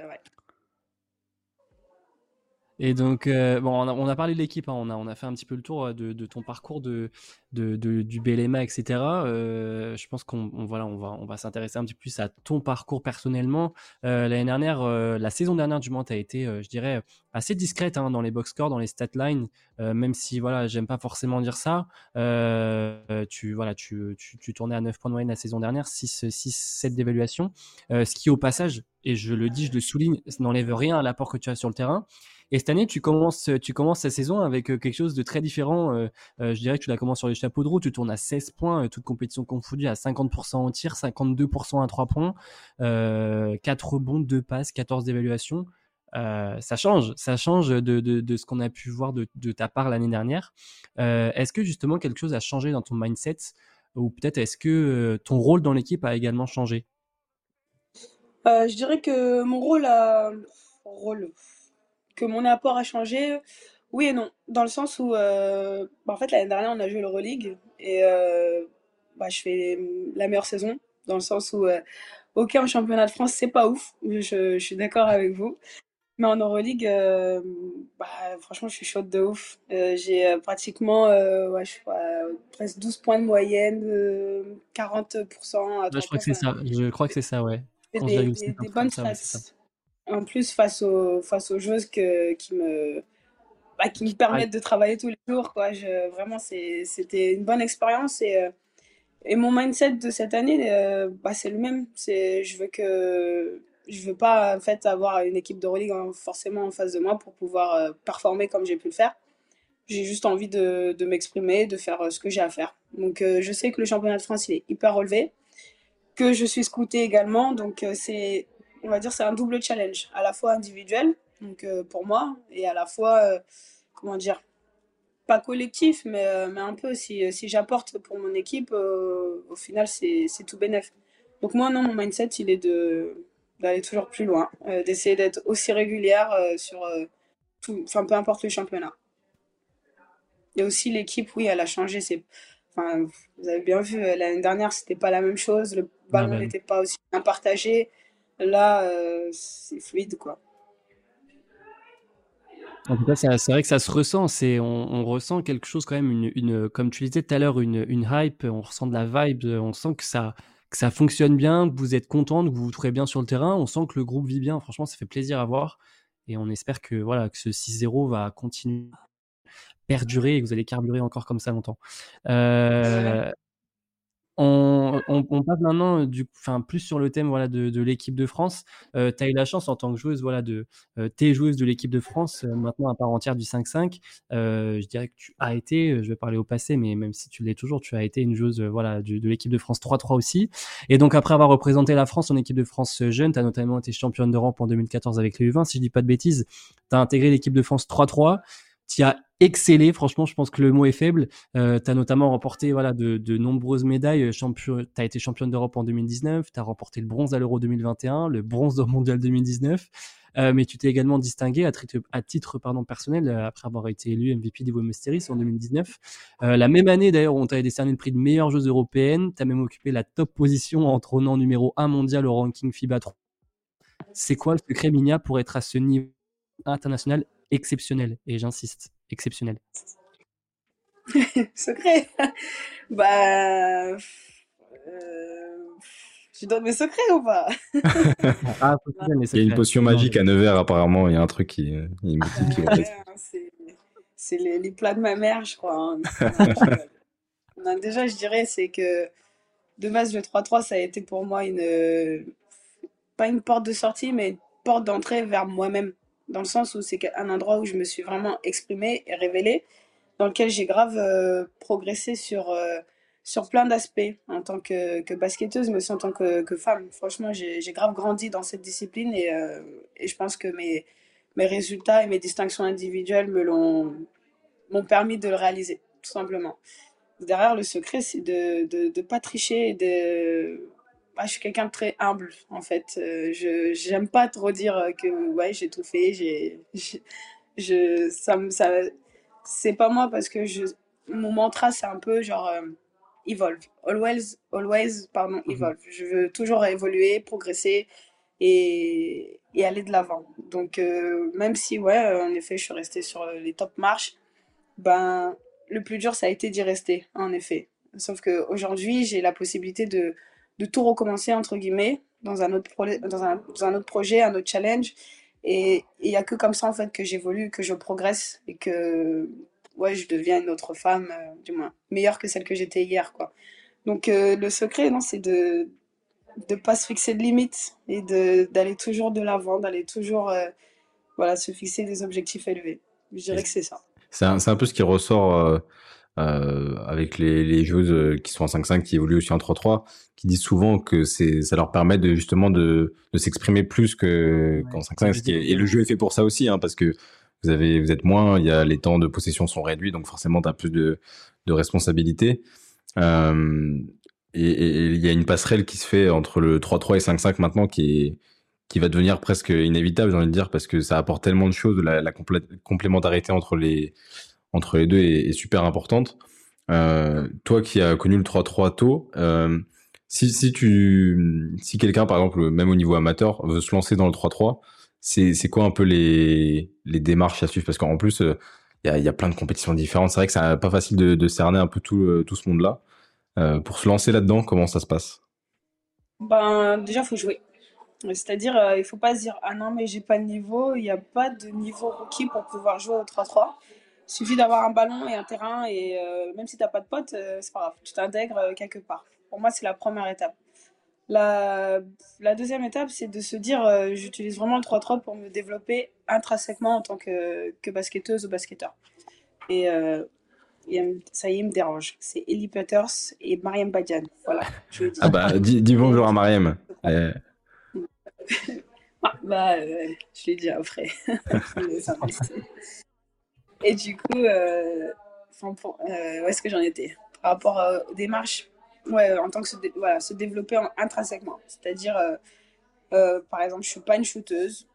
Et donc, euh, bon, on a, parlé de l'équipe, hein, on, a, fait un petit peu le tour de, de ton parcours de, du BLMA, etc. Euh, je pense qu'on va, s'intéresser un petit peu plus à ton parcours personnellement. Euh, L'année dernière, euh, la saison dernière du moins, tu as été, euh, je dirais, assez discrète hein, dans les box scores, dans les stat lines, euh, même si voilà, j'aime pas forcément dire ça. tu, tournais à 9 points de moyenne la saison dernière, 6, 6 7 d'évaluation. ce qui, au passage, et je le dis, je le souligne, n'enlève rien à l'apport que tu as sur le terrain. Et cette année, tu commences, tu commences ta saison avec euh, quelque chose de très différent. Euh, euh, je dirais que tu la commences sur les chapeaux de roue. Tu tournes à 16 points, toute compétition confondue, à 50% en tir, 52% à 3 points, 4 rebonds, 2 passes, 14 d'évaluation. ça change, ça change de, de, de ce qu'on a pu voir de, de ta part l'année dernière. est-ce que justement quelque chose a changé dans ton mindset? Ou peut-être est-ce que ton rôle dans l'équipe a également changé? Je dirais que mon rôle a rôle que mon apport a changé, oui et non. Dans le sens où, euh, bah, en fait, l'année dernière, on a joué l'Euroleague et euh, bah, je fais la meilleure saison. Dans le sens où, euh, ok, en championnat de France, c'est pas ouf. Je, je suis d'accord avec vous. Mais en Euroleague, bah, franchement, je suis chaude de ouf. j'ai pratiquement ouais, je crois, presque 12 points de moyenne, 40% à je crois que c'est ça. Je crois que c'est ça, ouais. Des, des, bonnes stats en plus face aux, face aux joueuses que, qui, me, bah, qui me permettent de travailler tous les jours. Quoi. Je, vraiment, c'était une bonne expérience. Et, euh, et mon mindset de cette année, euh, bah, c'est le même. Je veux que je veux pas en fait avoir une équipe de Euroleague forcément en face de moi pour pouvoir euh, performer comme j'ai pu le faire. J'ai juste envie de, de m'exprimer, de faire ce que j'ai à faire. Donc je sais que le championnat de France il est hyper relevé, que je suis scoutée également, donc c'est on va dire, c'est un double challenge, à la fois individuel, donc euh, pour moi, et à la fois, euh, comment dire, pas collectif, mais, euh, mais un peu, si, si j'apporte pour mon équipe, au final, c'est tout bénef. Donc moi, non, mon mindset, il est de d'aller toujours plus loin, d'essayer d'être aussi régulière sur tout, enfin, peu importe le championnat. Et aussi, l'équipe, oui, elle a changé. C'est, enfin, vous avez bien vu, l'année dernière, c'était pas la même chose. Le ballon n'était pas aussi bien partagé. Là, euh, c'est fluide, quoi. En tout cas, c'est vrai que ça se ressent. C'est, on, ressent quelque chose quand même, une, une comme tu disais tout à l'heure, une, une, hype. On ressent de la vibe. On sent que ça, que ça fonctionne bien, que vous êtes content, que vous vous trouvez bien sur le terrain. On sent que le groupe vit bien. Franchement, ça fait plaisir à voir. Et on espère que voilà, que ce 6-0 va continuer, perdurer et que vous allez carburer encore comme ça longtemps. Euh, on, on, passe maintenant euh, du, enfin, plus sur le thème voilà, de, de l'équipe de France. Euh, tu as eu la chance en tant que joueuse, voilà, de, euh, t'es joueuse de l'équipe de France, euh, maintenant à part entière du 5-5. Euh, je dirais que tu as été, je vais parler au passé, mais même si tu l'es toujours, tu as été une joueuse voilà, de, de l'équipe de France 3-3 aussi. Et donc après avoir représenté la France en équipe de France jeune, tu as notamment été championne d'Europe en 2014 avec les U20, si je dis pas de bêtises. Tu as intégré l'équipe de France 3-3. Tu as excellé. Franchement, je pense que le mot est faible. Euh, tu as notamment remporté voilà de, nombreuses médailles. Champion, tu as été championne d'Europe en 2019. Tu as remporté le bronze à l'Euro 2021, le bronze au Mondial 2019. Euh, mais tu t'es également distingué à, titre, à titre pardon, personnel euh, après avoir été élu MVP d'Ivo Mysteries en 2019. Euh, la même année d'ailleurs, on t'avait décerné le prix de meilleure joueuse européenne. Tu as même occupé la top position en trônant numéro 1 mondial au ranking FIBA 3. C'est quoi le secret, Minia, pour être à ce niveau international exceptionnel Et j'insiste, exceptionnel. secret Bah. Euh je donne mes secrets ou pas? Ah, Il y a une potion magique à Nevers, apparemment. Il y a un truc qui, qui, C'est les, plats de ma mère, je crois. Hein. déjà, je dirais, c'est que de base, le 3-3, ça a été pour moi une. Pas une porte de sortie, mais une porte d'entrée vers moi-même. Dans le sens où c'est un endroit où je me suis vraiment exprimée et révélée, dans lequel j'ai grave euh, progressé sur. Euh, sur plein d'aspects en tant que, que, basketteuse, mais aussi en tant que, que femme. Franchement, j'ai grave grandi dans cette discipline et, euh, et, je pense que mes, mes résultats et mes distinctions individuelles m'ont permis de le réaliser, tout simplement. Derrière, le secret, c'est de ne de, pas tricher et de... Bah, je suis quelqu'un de très humble, en fait. Euh, je n'aime pas trop dire que ouais, j'ai tout fait. j'ai je, ça, ça, c'est pas moi parce que je, mon mantra, c'est un peu genre... Euh, evolve. Always, always, pardon, mhm. evolve. Je veux toujours évoluer, progresser et, et aller de l'avant. Donc, euh, même si, ouais, en effet, je suis restée sur les top marches, ben, le plus dur, ça a été d'y rester, en effet. Sauf qu'aujourd'hui, j'ai la possibilité de, de tout recommencer, entre guillemets, dans un autre, dans un, dans un autre projet, un autre challenge. Et il n'y a que comme ça, en fait, que j'évolue, que je progresse et que, ouais, je deviens une autre femme, euh, du moins, meilleure que celle que j'étais hier, quoi. Donc, euh, le secret, non, c'est de ne pas se fixer de limites et d'aller toujours de l'avant, d'aller toujours, euh, voilà, se fixer des objectifs élevés. Je dirais que c'est ça. C'est un, un, peu ce qui ressort avec les, les, joueuses qui sont en 5-5, qui évoluent aussi en 3-3, qui disent souvent que c'est ça leur permet de justement de, de s'exprimer plus que qu'en 5-5. Et le jeu est fait pour ça aussi, hein, parce que vous avez, vous êtes moins, il y a les temps de possession sont réduits, donc forcément tu as plus de, de responsabilités. Euh, et, il y a une passerelle qui se fait entre le 3-3 et 5-5 maintenant qui est qui va devenir presque inévitable, j'ai envie de dire, parce que ça apporte tellement de choses, la, la complémentarité entre les entre les deux est, super importante. Euh, toi qui as connu le 3-3 tôt, euh, si, si si quelqu'un par exemple même au niveau amateur veut se lancer dans le 3-3, c'est quoi un peu les, les démarches à suivre? Parce qu'en plus, euh, il y, a, y, a, plein de compétitions différentes. C'est vrai que c'est pas facile de, cerner un peu tout, tout ce monde-là. Pour se lancer là-dedans, comment ça se passe? Ben déjà, faut jouer. C'est-à-dire, il faut pas se dire ah non mais j'ai pas de niveau. Il n'y a pas de niveau rookie pour pouvoir jouer au 3-3. Il suffit d'avoir un ballon et un terrain et même si tu n'as pas de potes, c'est pas grave. Tu t'intègres quelque part. Pour moi, c'est la première étape. La, la deuxième étape, c'est de se dire euh, j'utilise vraiment le 3-3 pour me développer intrinsèquement en tant que, que basketteuse ou basketteur. Et, euh, ça y est, il me dérange. C'est Ellie Peters et Mariam Badian. Voilà, je dis. Ah bah, dis, dis bonjour à Mariam. ah, bah, euh, je l'ai dit après. et du coup, euh, où est-ce que j'en étais Par rapport aux démarches en tant que se, développer intrinsèquement. C'est-à-dire, euh, euh, par exemple, je suis pas une shooteuse,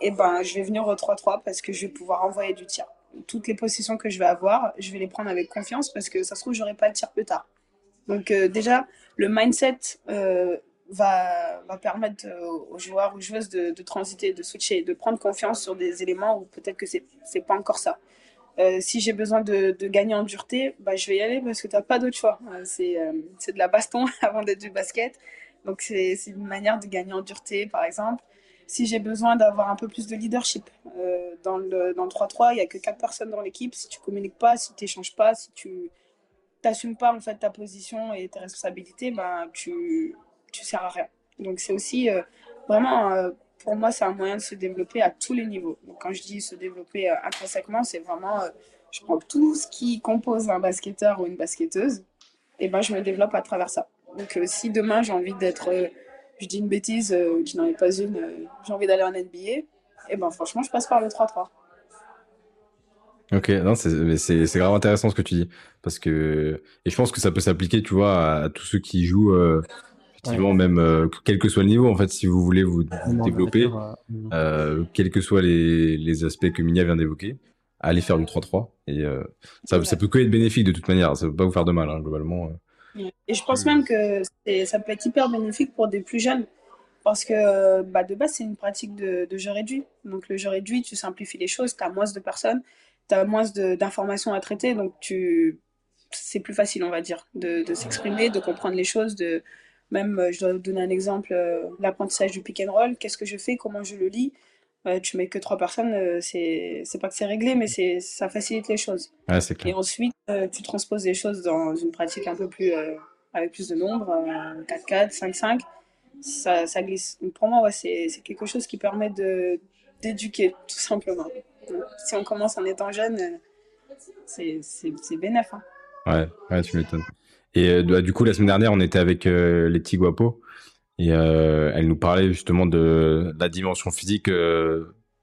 et ben je vais venir au 3-3 parce que je vais pouvoir envoyer du tir. Toutes les positions que je vais avoir, je vais les prendre avec confiance parce que ça se trouve, j'aurai pas le tir plus tard. Donc euh, déjà, le mindset va, permettre aux joueurs ou joueuses de, de, transiter, de switcher, de prendre confiance sur des éléments où peut-être que c'est n'est pas encore ça. Euh, si j'ai besoin de, gagner en dureté, bah, je vais y aller parce que tu n'as pas d'autre choix. Euh, c'est euh, de la baston avant d'être du basket. Donc, c'est une manière de gagner en dureté, par exemple. Si j'ai besoin d'avoir un peu plus de leadership, euh, dans le 3-3, il n'y a que 4 personnes dans l'équipe. Si tu communiques pas, si tu n'échanges pas, si tu n'assumes pas en fait, ta position et tes responsabilités, ben, tu ne sers à rien. Donc, c'est aussi vraiment pour moi, c'est un moyen de se développer à tous les niveaux. Donc, quand je dis se développer euh, intrinsèquement, c'est vraiment, euh, je prends tout ce qui compose un basketteur ou une basketteuse, et ben, je me développe à travers ça. Donc, euh, si demain j'ai envie d'être, je dis une bêtise, qui n'en est pas une, j'ai envie d'aller en NBA, et ben, franchement, je passe par le 3-3. Ok, non, c'est c'est grave intéressant ce que tu dis parce que et je pense que ça peut s'appliquer, tu vois, à, tous ceux qui jouent euh, effectivement même euh, quel que soit le niveau en fait, si vous voulez vous, développer, euh, quels que soient les, les aspects que Minia vient d'évoquer, allez faire du 3-3 et ça ça peut que être bénéfique de toute manière, ça peut pas vous faire de mal hein, globalement. Et je pense même que ça peut être hyper bénéfique pour des plus jeunes parce que bah, de base c'est une pratique de, de jeu réduit, donc le jeu réduit tu simplifies les choses, tu as moins de personnes tu as moins d'informations à traiter, donc tu c'est plus facile, on va dire, de, de s'exprimer, de comprendre les choses, de même, euh, je dois vous donner un exemple, euh, l'apprentissage du pick and roll, qu'est-ce que je fais, comment je le lis, euh, tu mets que trois personnes, c'est c'est pas que c'est réglé, mais ça facilite les choses. Et ensuite, tu transposes les choses dans une pratique un peu plus avec plus de nombre, 4-4, 5-5, ça, ça glisse. pour moi, ouais, c'est quelque chose qui permet d'éduquer, tout simplement si on commence en étant jeune, euh, c'est bénéf. Hein. Ouais, ouais, tu m'étonnes. Et euh, bah, du coup, la semaine dernière, on était avec euh, Letty Guapo et elle nous parlait justement de la dimension physique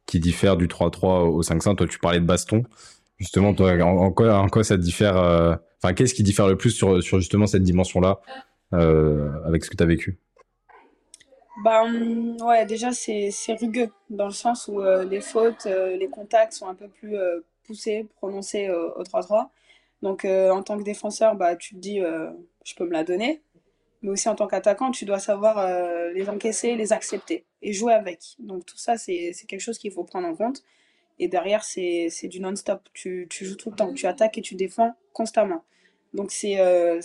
qui diffère du 3-3 au 5-5. Toi, tu parlais de baston. Justement, toi, en, quoi, ça diffère Enfin, qu'est-ce qui diffère le plus sur, sur justement cette dimension-là avec ce que tu as vécu hum, ouais, déjà, c'est rugueux, dans le sens où euh, les fautes, euh, les contacts sont un peu plus euh, poussés, prononcés au 3-3. Donc, en tant que défenseur, bah, tu te dis, je peux me la donner. Mais aussi en tant qu'attaquant, tu dois savoir les encaisser, les accepter et jouer avec. Donc, tout ça, c'est quelque chose qu'il faut prendre en compte. Et derrière, c'est du non-stop. Tu, tu joues tout le temps. Tu attaques et tu défends constamment. Donc c'est euh,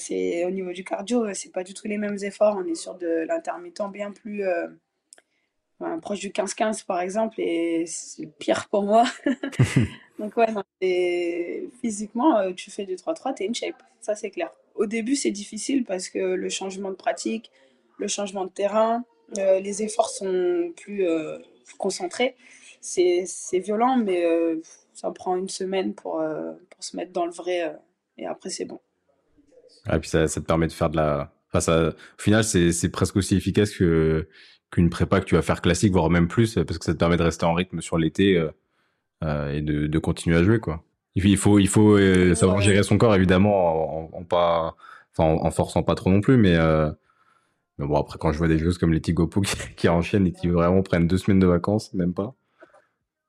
au niveau du cardio, c'est pas du tout les mêmes efforts. On est sur de l'intermittent bien plus euh, proche du 15-15 par exemple, et c'est pire pour moi. Donc ouais, physiquement, euh, tu fais du 3-3, t'es in shape, ça c'est clair. Au début, c'est difficile parce que le changement de pratique, le changement de terrain, les efforts sont plus, concentrés. C'est violent, mais ça prend une semaine pour, pour se mettre dans le vrai, et après c'est bon. Et puis ça, ça, te permet de faire de la. Enfin, ça, au final, c'est presque aussi efficace que qu'une prépa que tu vas faire classique, voire même plus, parce que ça te permet de rester en rythme sur l'été euh, euh et de, de, continuer à jouer, quoi. Il faut, il faut euh, savoir gérer son corps, évidemment, en, en pas, en, forçant pas trop non plus, mais, euh, mais bon, après, quand je vois des joueuses comme les Tigopo qui, qui enchaînent et qui vraiment prennent deux semaines de vacances, même pas.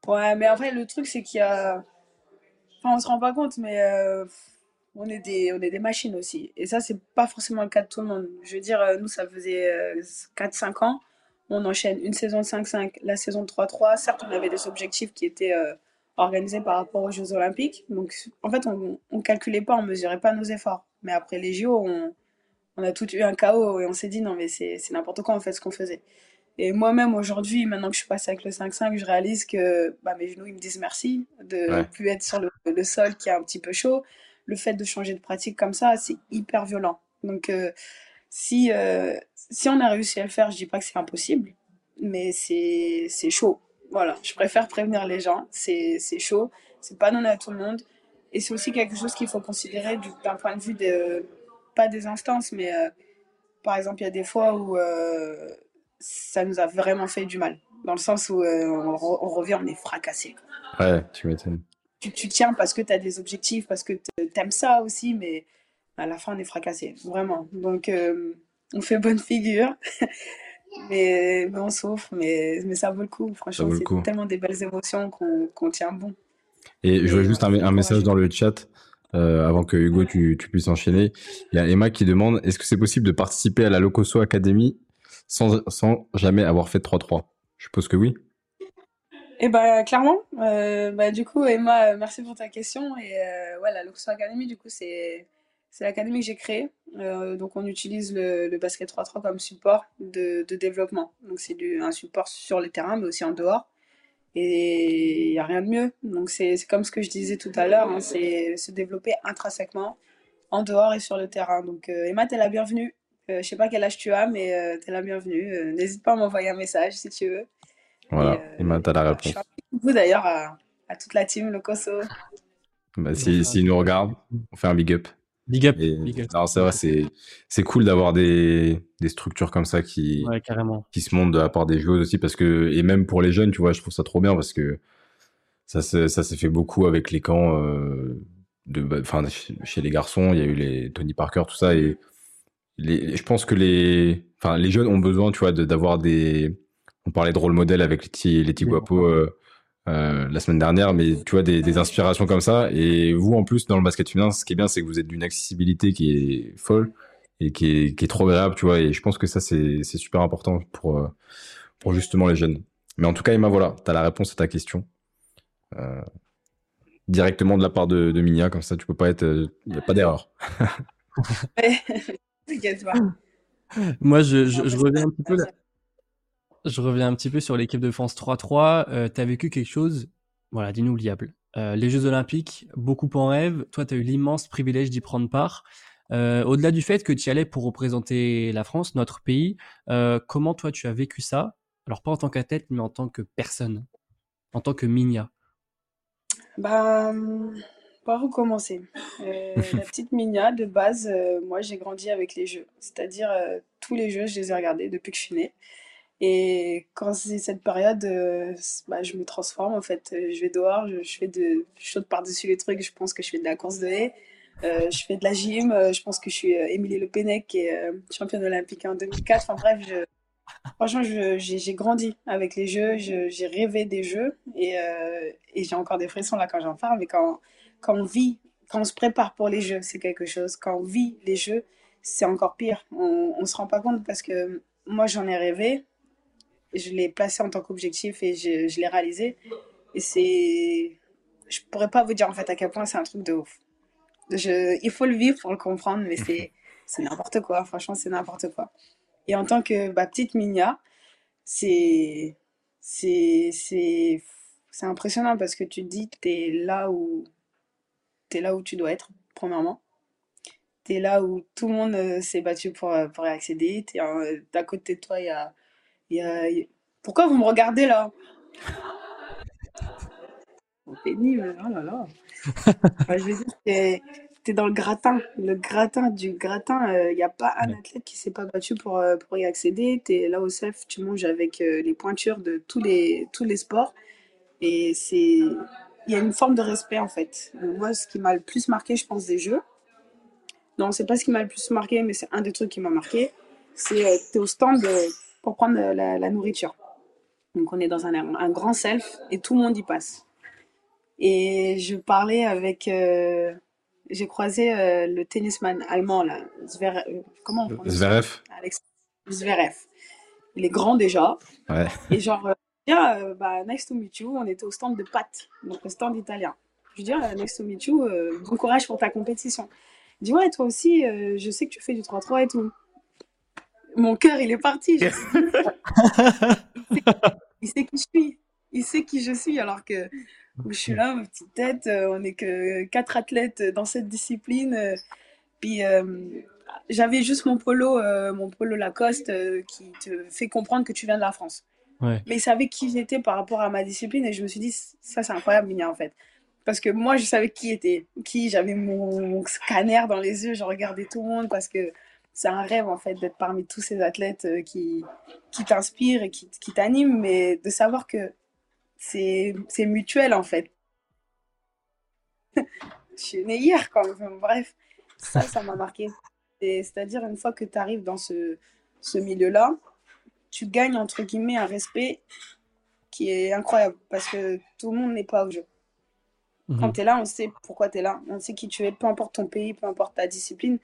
Ouais, mais après, le truc, c'est qu'il y a. Enfin, on se rend pas compte, mais euh, on est des, on est des machines aussi. Et ça, c'est pas forcément le cas de tout le monde. Je veux dire, euh, nous, ça faisait 4-5 euh, ans. On enchaîne une saison de 5-5, la saison de 3-3. Certes, on avait des objectifs qui étaient euh, organisés par rapport aux Jeux Olympiques. Donc, en fait, on ne calculait pas, on mesurait pas nos efforts. Mais après les JO, on, on a tout eu un chaos et on s'est dit, non, mais c'est n'importe quoi, en fait, ce qu'on faisait. Et moi-même, aujourd'hui, maintenant que je suis passée avec le 5-5, je réalise que bah, mes genoux, ils me disent merci de ne plus être sur le, le, sol qui est un petit peu chaud, le fait de changer de pratique comme ça, c'est hyper violent. Donc, euh, si, euh, si on a réussi à le faire, je dis pas que c'est impossible, mais c'est chaud. Voilà, je préfère prévenir les gens. C'est chaud, c'est pas donné à tout le monde. Et c'est aussi quelque chose qu'il faut considérer d'un point de vue de, pas des instances, mais euh, par exemple, il y a des fois où ça nous a vraiment fait du mal. Dans le sens où on, on, revient, on est fracassé. Ouais, tu m'étonnes tu, tiens parce que tu as des objectifs, parce que tu aimes ça aussi, mais à la fin, on est fracassé, vraiment. Donc, euh, on fait bonne figure, mais, on souffre, mais, mais ça vaut le coup. Franchement, c'est tellement des belles émotions qu'on tient bon. Et, je voudrais juste un, message dans le chat. Euh, avant que Hugo tu, puisses enchaîner, il y a Emma qui demande est-ce que c'est possible de participer à la Locoso Academy sans, sans jamais avoir fait 3-3 Je suppose que oui. Et eh bah clairement, euh, bah, du coup Emma, euh, merci pour ta question. Et euh, ouais, la Academy, du coup, c'est c'est l'académie que j'ai créée. Euh, donc on utilise le, le basket 3-3 comme support de, de développement. Donc c'est un support sur le terrain, mais aussi en dehors. Et il n'y a rien de mieux. Donc c'est comme ce que je disais tout à l'heure, hein, c'est se développer intrinsèquement en dehors et sur le terrain. Donc Emma, t'es la bienvenue. je sais pas quel âge tu as, mais t'es la bienvenue. N'hésite pas à m'envoyer un message si tu veux. Voilà, il m'a la réponse. Vous d'ailleurs à, à, toute la team, le Koso. Bah, S'ils si, nous regardent, on fait un big up. Big up. c'est vrai, c'est, c'est cool d'avoir des, des structures comme ça qui, qui se montent de la part des joueurs aussi parce que, et même pour les jeunes, tu vois, je trouve ça trop bien parce que, ça s'est fait beaucoup avec les camps de, bah, enfin, chez les garçons. Il y a eu les Tony Parker, tout ça, et les, je pense que les, enfin, les jeunes ont besoin, tu vois, d'avoir des. On parlait de rôle modèle avec les les petits guapos euh, euh, la semaine dernière, mais tu vois, des, des, inspirations comme ça. Et vous, en plus, dans le basket féminin, ce qui est bien, c'est que vous êtes d'une accessibilité qui est folle et qui est, qui est trop agréable, tu vois. Et je pense que ça, c'est super important pour, euh, pour justement les jeunes. Mais en tout cas, Emma, voilà, tu as la réponse à ta question. Euh, directement de la part de, de Minia, comme ça, tu peux pas être. Il n'y a pas d'erreur. Moi, je, je, reviens un petit peu Je reviens un petit peu sur l'équipe de France 3-3. tu as vécu quelque chose voilà, d'inoubliable. Euh, les Jeux Olympiques, beaucoup en rêve. Toi, tu as eu l'immense privilège d'y prendre part. Euh, au-delà du fait que tu y allais pour représenter la France, notre pays, euh, comment toi tu as vécu ça? Alors pas en tant qu'athlète, mais en tant que personne, en tant que Minia. Bah, par où commencer? Euh, La petite Minia, de base, euh, moi j'ai grandi avec les jeux. C'est-à-dire, euh, tous les jeux, je les ai regardés depuis que je suis née. Et quand c'est cette période, bah, je me transforme en fait. Je vais dehors, je, fais de, je par-dessus les trucs, je pense que je fais de la course de haie. je fais de la gym, je pense que je suis Émilie Le Pennec, championne olympique en 2004. Enfin bref, je, franchement, j'ai grandi avec les jeux, j'ai rêvé des jeux et, et j'ai encore des frissons là quand j'en parle. Mais quand, quand on vit, quand on se prépare pour les jeux, c'est quelque chose. Quand on vit les jeux, c'est encore pire. On ne se rend pas compte parce que moi, j'en ai rêvé. Je l'ai placé en tant qu'objectif et je, je l'ai réalisé. Et c'est. Je pourrais pas vous dire en fait à quel point c'est un truc de ouf. Je... Il faut le vivre pour le comprendre, mais c'est, c'est n'importe quoi. Franchement, c'est n'importe quoi. Et en tant que bah, petite Minia, c'est, c'est, c'est, c'est impressionnant parce que tu te dis que tu es là où tu es là où tu dois être, premièrement. Tu es là où tout le monde euh, s'est battu pour, euh, pour y accéder. Euh, d'à côté de toi, il y a, y, a, Pourquoi vous me regardez là? Pénible, oh là là. je veux dire, tu es, dans le gratin. Le gratin du gratin, il n'y a pas un athlète qui s'est pas battu pour, pour y accéder. Tu es là au self, tu manges avec les pointures de tous les, tous les sports. Et c'est il y a une forme de respect en fait. Moi, ce qui m'a le plus marqué, je pense, des jeux, non, c'est pas ce qui m'a le plus marqué, mais c'est un des trucs qui m'a marqué, c'est euh, tu es au stand euh, pour prendre euh, la, nourriture. Donc on est dans un, un, grand self et tout le monde y passe. Et je parlais avec, j'ai croisé le tennisman allemand là, Zverev, comment on Zverev. Alex Zverev. Il est grand déjà. Ouais. Et genre Yeah, euh, bah, nice to meet you. On était au stand de pâtes, donc le stand italien. Je dis, ah, nice to meet you, euh, bon courage pour ta compétition. Il dit, ouais, toi aussi, euh, je sais que tu fais du 3-3 et tout. Mon cœur, il est parti. il sait qui je suis. Il sait qui je suis, alors que je suis là, ma petite tête, on n'est que quatre athlètes dans cette discipline. Puis j'avais juste mon polo, mon polo Lacoste qui te fait comprendre que tu viens de la France. Mais il savait qui j'étais par rapport à ma discipline et je me suis dit, ça c'est incroyable, Minia, en fait. Parce que moi, je savais qui était, qui, j'avais mon, scanner dans les yeux, je regardais tout le monde parce que c'est un rêve en fait d'être parmi tous ces athlètes euh, qui, qui t'inspirent et qui, qui t'animent, mais de savoir que c'est mutuel en fait. je suis née hier quand même, bref, ça, ça m'a marqué. C'est-à-dire, une fois que tu arrives dans ce, ce milieu-là, tu gagnes entre guillemets un respect qui est incroyable parce que tout le monde n'est pas au jeu. Mhm. Quand tu es là, on sait pourquoi tu es là, on sait qui tu es, peu importe ton pays, peu importe ta discipline,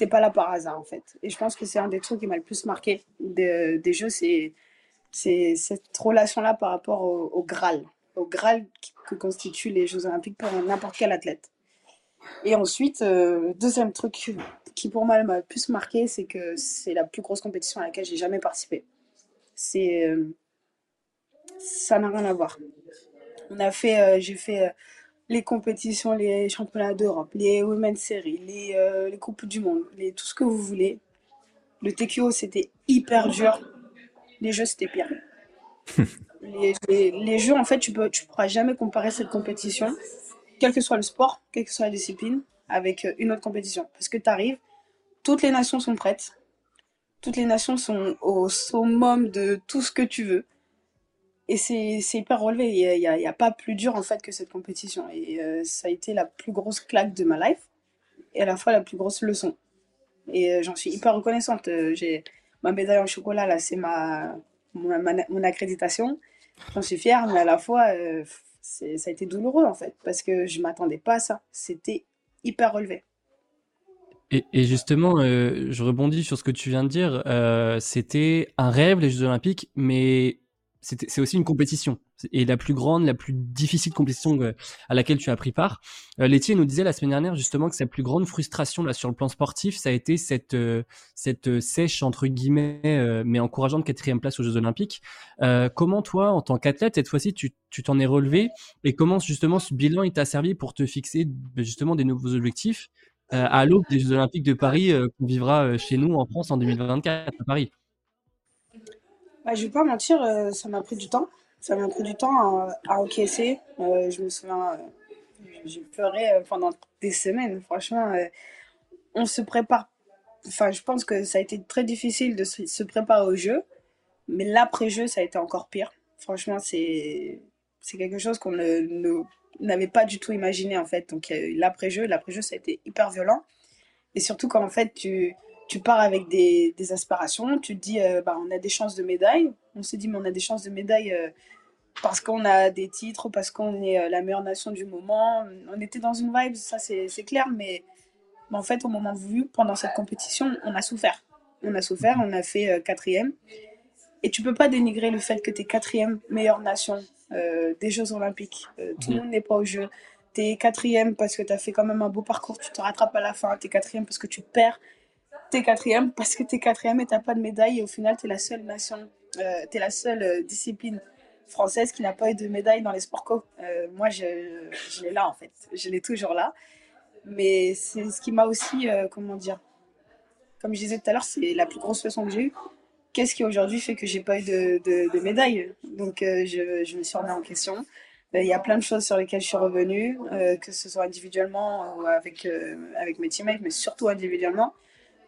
t'es pas là par hasard en fait. Et je pense que c'est un des trucs qui m'a le plus marqué des jeux, c'est cette relation-là par rapport au, Graal, au Graal que constituent les Jeux Olympiques pour n'importe quel athlète. Et ensuite, euh, deuxième truc qui pour moi m'a le plus marqué, c'est que c'est la plus grosse compétition à laquelle j'ai jamais participé. C'est euh, ça n'a rien à voir. On a fait, euh, j'ai fait les compétitions, les championnats d'Europe, les Women's Series, les, les coupes du monde, les, tout ce que vous voulez. Le TQO c'était hyper dur. Les jeux c'était pire. les, les, jeux en fait tu peux, tu pourras jamais comparer cette compétition, quel que soit le sport, quelle que soit la discipline, avec une autre compétition. Parce que tu arrives, toutes les nations sont prêtes. Toutes les nations sont au summum de tout ce que tu veux. Et c'est hyper relevé. Il n'y a, pas plus dur en fait que cette compétition. Et ça a été la plus grosse claque de ma life et à la fois la plus grosse leçon. Et j'en suis hyper reconnaissante. J'ai ma médaille en chocolat, là, c'est ma, mon, accréditation. J'en suis fière, mais à la fois, euh, ça a été douloureux, en fait, parce que je m'attendais pas à ça. C'était hyper relevé. Et, justement, euh, je rebondis sur ce que tu viens de dire. Euh, c'était un rêve, les Jeux Olympiques, mais c'est aussi une compétition et la plus grande, la plus difficile compétition euh, à laquelle tu as pris part. Euh, nous disait la semaine dernière justement que sa plus grande frustration là sur le plan sportif, ça a été cette euh, cette euh, sèche entre guillemets mais encourageante quatrième place aux Jeux Olympiques. comment toi, en tant qu'athlète, cette fois-ci, tu tu t'en es relevé et comment justement ce bilan il t'a servi pour te fixer ben, justement des nouveaux objectifs à l'aube des Jeux Olympiques de Paris qu'on vivra chez nous en France en 2024 à Paris? Bah, je vais pas mentir, euh, ça m'a pris du temps. Ça m'a pris du temps à, encaisser. Euh, je me souviens, euh, j'ai pleuré pendant des semaines. Franchement, on se prépare. Enfin, je pense que ça a été très difficile de se, préparer au jeu. Mais l'après-jeu, ça a été encore pire. Franchement, c'est quelque chose qu'on n'avait pas du tout imaginé en fait. Donc l'après-jeu, l'après-jeu, ça a été hyper violent. Et surtout quand en fait tu tu pars avec des, aspirations, tu te dis, euh, bah, on a des chances de médaille. On s'est dit, mais on a des chances de médaille euh, parce qu'on a des titres, parce qu'on est euh, la meilleure nation du moment. On était dans une vibe, ça c'est clair, mais, en fait, au moment voulu, pendant cette compétition, on a souffert. On a souffert, on a fait quatrième. Et tu peux pas dénigrer le fait que tu es quatrième meilleure nation des Jeux Olympiques. tout le monde n'est pas au jeu. Tu es quatrième parce que tu as fait quand même un beau parcours, tu te rattrapes à la fin. Tu es quatrième parce que tu perds t'es quatrième parce que t'es quatrième et t'as pas de médaille et au final t'es la seule nation, euh, t'es la seule euh, discipline française qui n'a pas eu de médaille dans les sports co. Euh, moi, je, je l'ai là en fait, je l'ai toujours là. Mais c'est ce qui m'a aussi, euh, comment dire, comme je disais tout à l'heure, c'est la plus grosse leçon que j'ai eue. Qu'est-ce qui aujourd'hui fait que j'ai pas eu de, de, de médaille? Donc je, je, me suis remis en question. Il y a plein de choses sur lesquelles je suis revenue, que ce soit individuellement ou avec, avec mes teammates, mais surtout individuellement.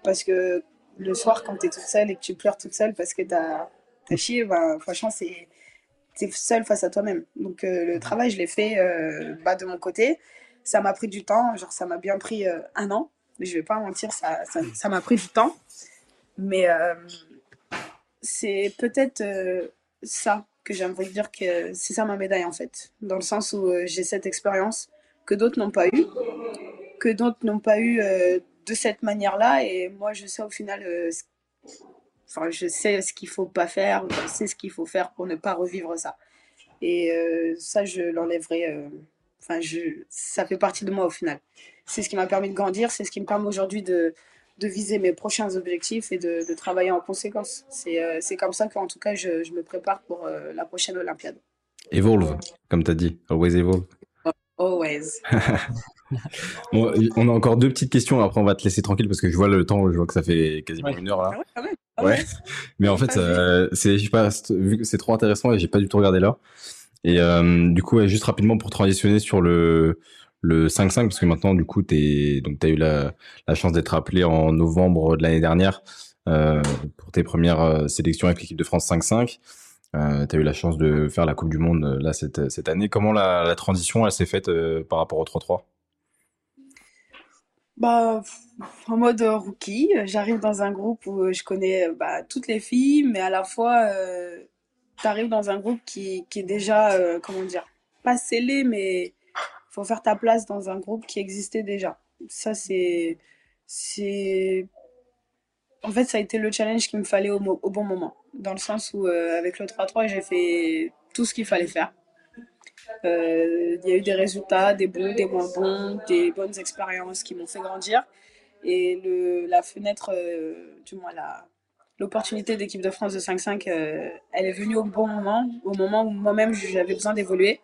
Parce que le soir, quand tu es toute seule et que tu pleures toute seule parce que tu as, chié, ben, franchement, c'est es seule face à toi-même. Donc euh, le travail, je l'ai fait euh, bah, de mon côté. Ça m'a pris du temps, genre ça m'a bien pris euh, un an. Mais je vais pas mentir, ça m'a ça, m'a pris du temps. Mais c'est peut-être ça que j'aimerais dire que c'est ça ma médaille en fait. Dans le sens où j'ai cette expérience que d'autres n'ont pas eu, que d'autres n'ont pas eu de cette manière-là. Et moi, je sais au final, euh, enfin, je sais ce qu'il faut pas faire, je sais ce qu'il faut faire pour ne pas revivre ça. Et euh, ça, je l'enlèverai. Euh, enfin, je, ça fait partie de moi au final. C'est ce qui m'a permis de grandir, c'est ce qui me permet aujourd'hui de, viser mes prochains objectifs et de, de travailler en conséquence. C'est comme ça qu'en tout cas, je, je, me prépare pour la prochaine Olympiade. Evolve, comme tu as dit. Always evolve. Always. bon, on a encore deux petites questions. Après, on va te laisser tranquille parce que je vois le temps. Je vois que ça fait quasiment une heure là. Ah ouais, ouais. Mais en fait, c'est, je sais pas, vu que c'est trop intéressant et j'ai pas du tout regardé là. Et euh, du coup, juste rapidement pour transitionner sur le le 5-5 parce que maintenant, du coup, t'es donc t'as eu la, la chance d'être appelé en novembre de l'année dernière euh, pour tes premières euh, sélections avec l'équipe de France 5-5. Euh, tu as eu la chance de faire la Coupe du Monde euh, là cette, cette année. Comment la, transition s'est faite euh, par rapport au 3-3 bah, en mode rookie, j'arrive dans un groupe où je connais bah, toutes les filles, mais à la fois, tu arrives dans un groupe qui, qui est déjà, comment dire, pas scellé, mais faut faire ta place dans un groupe qui existait déjà. Ça, c'est en fait, ça a été le challenge qu'il me fallait au, bon moment. Dans le sens où, euh, avec le 3-3, j'ai fait tout ce qu'il fallait faire. Euh, il y a eu des résultats, des bons, des moins bons, des bonnes expériences qui m'ont fait grandir. Et la fenêtre, euh, du moins l'opportunité d'équipe de France de 5-5, elle est venue au bon moment, au moment où moi-même j'avais besoin d'évoluer.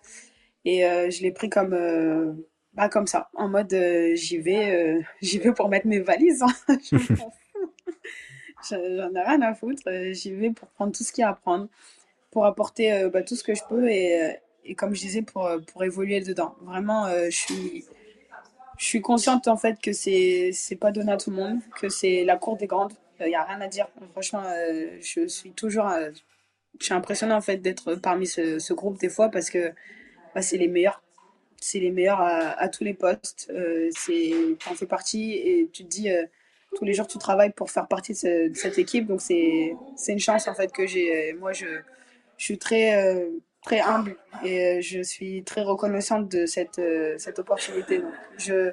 Et je l'ai pris comme, bah, comme ça, en mode j'y vais, vais pour mettre mes valises. Hein. J'en ai rien à foutre. Euh, j'y vais pour prendre tout ce qu'il y a à prendre, pour apporter euh, bah, tout ce que je peux et, euh, comme je disais, pour, pour évoluer dedans. Vraiment, je suis je suis consciente en fait que c'est c'est pas donné à tout le monde, que c'est la cour des grandes. Il n'y a rien à dire. Franchement, je suis toujours je suis impressionnée en fait d'être parmi ce, groupe des fois parce que bah, c'est les meilleurs. C'est les meilleurs à, tous les postes. Euh, tu en fais partie et tu te dis tous les jours tu travailles pour faire partie de, de cette équipe. Donc c'est une chance en fait que j'ai. Moi je, je suis très, euh, très humble et euh, je suis très reconnaissante de cette, euh, cette opportunité. Donc, je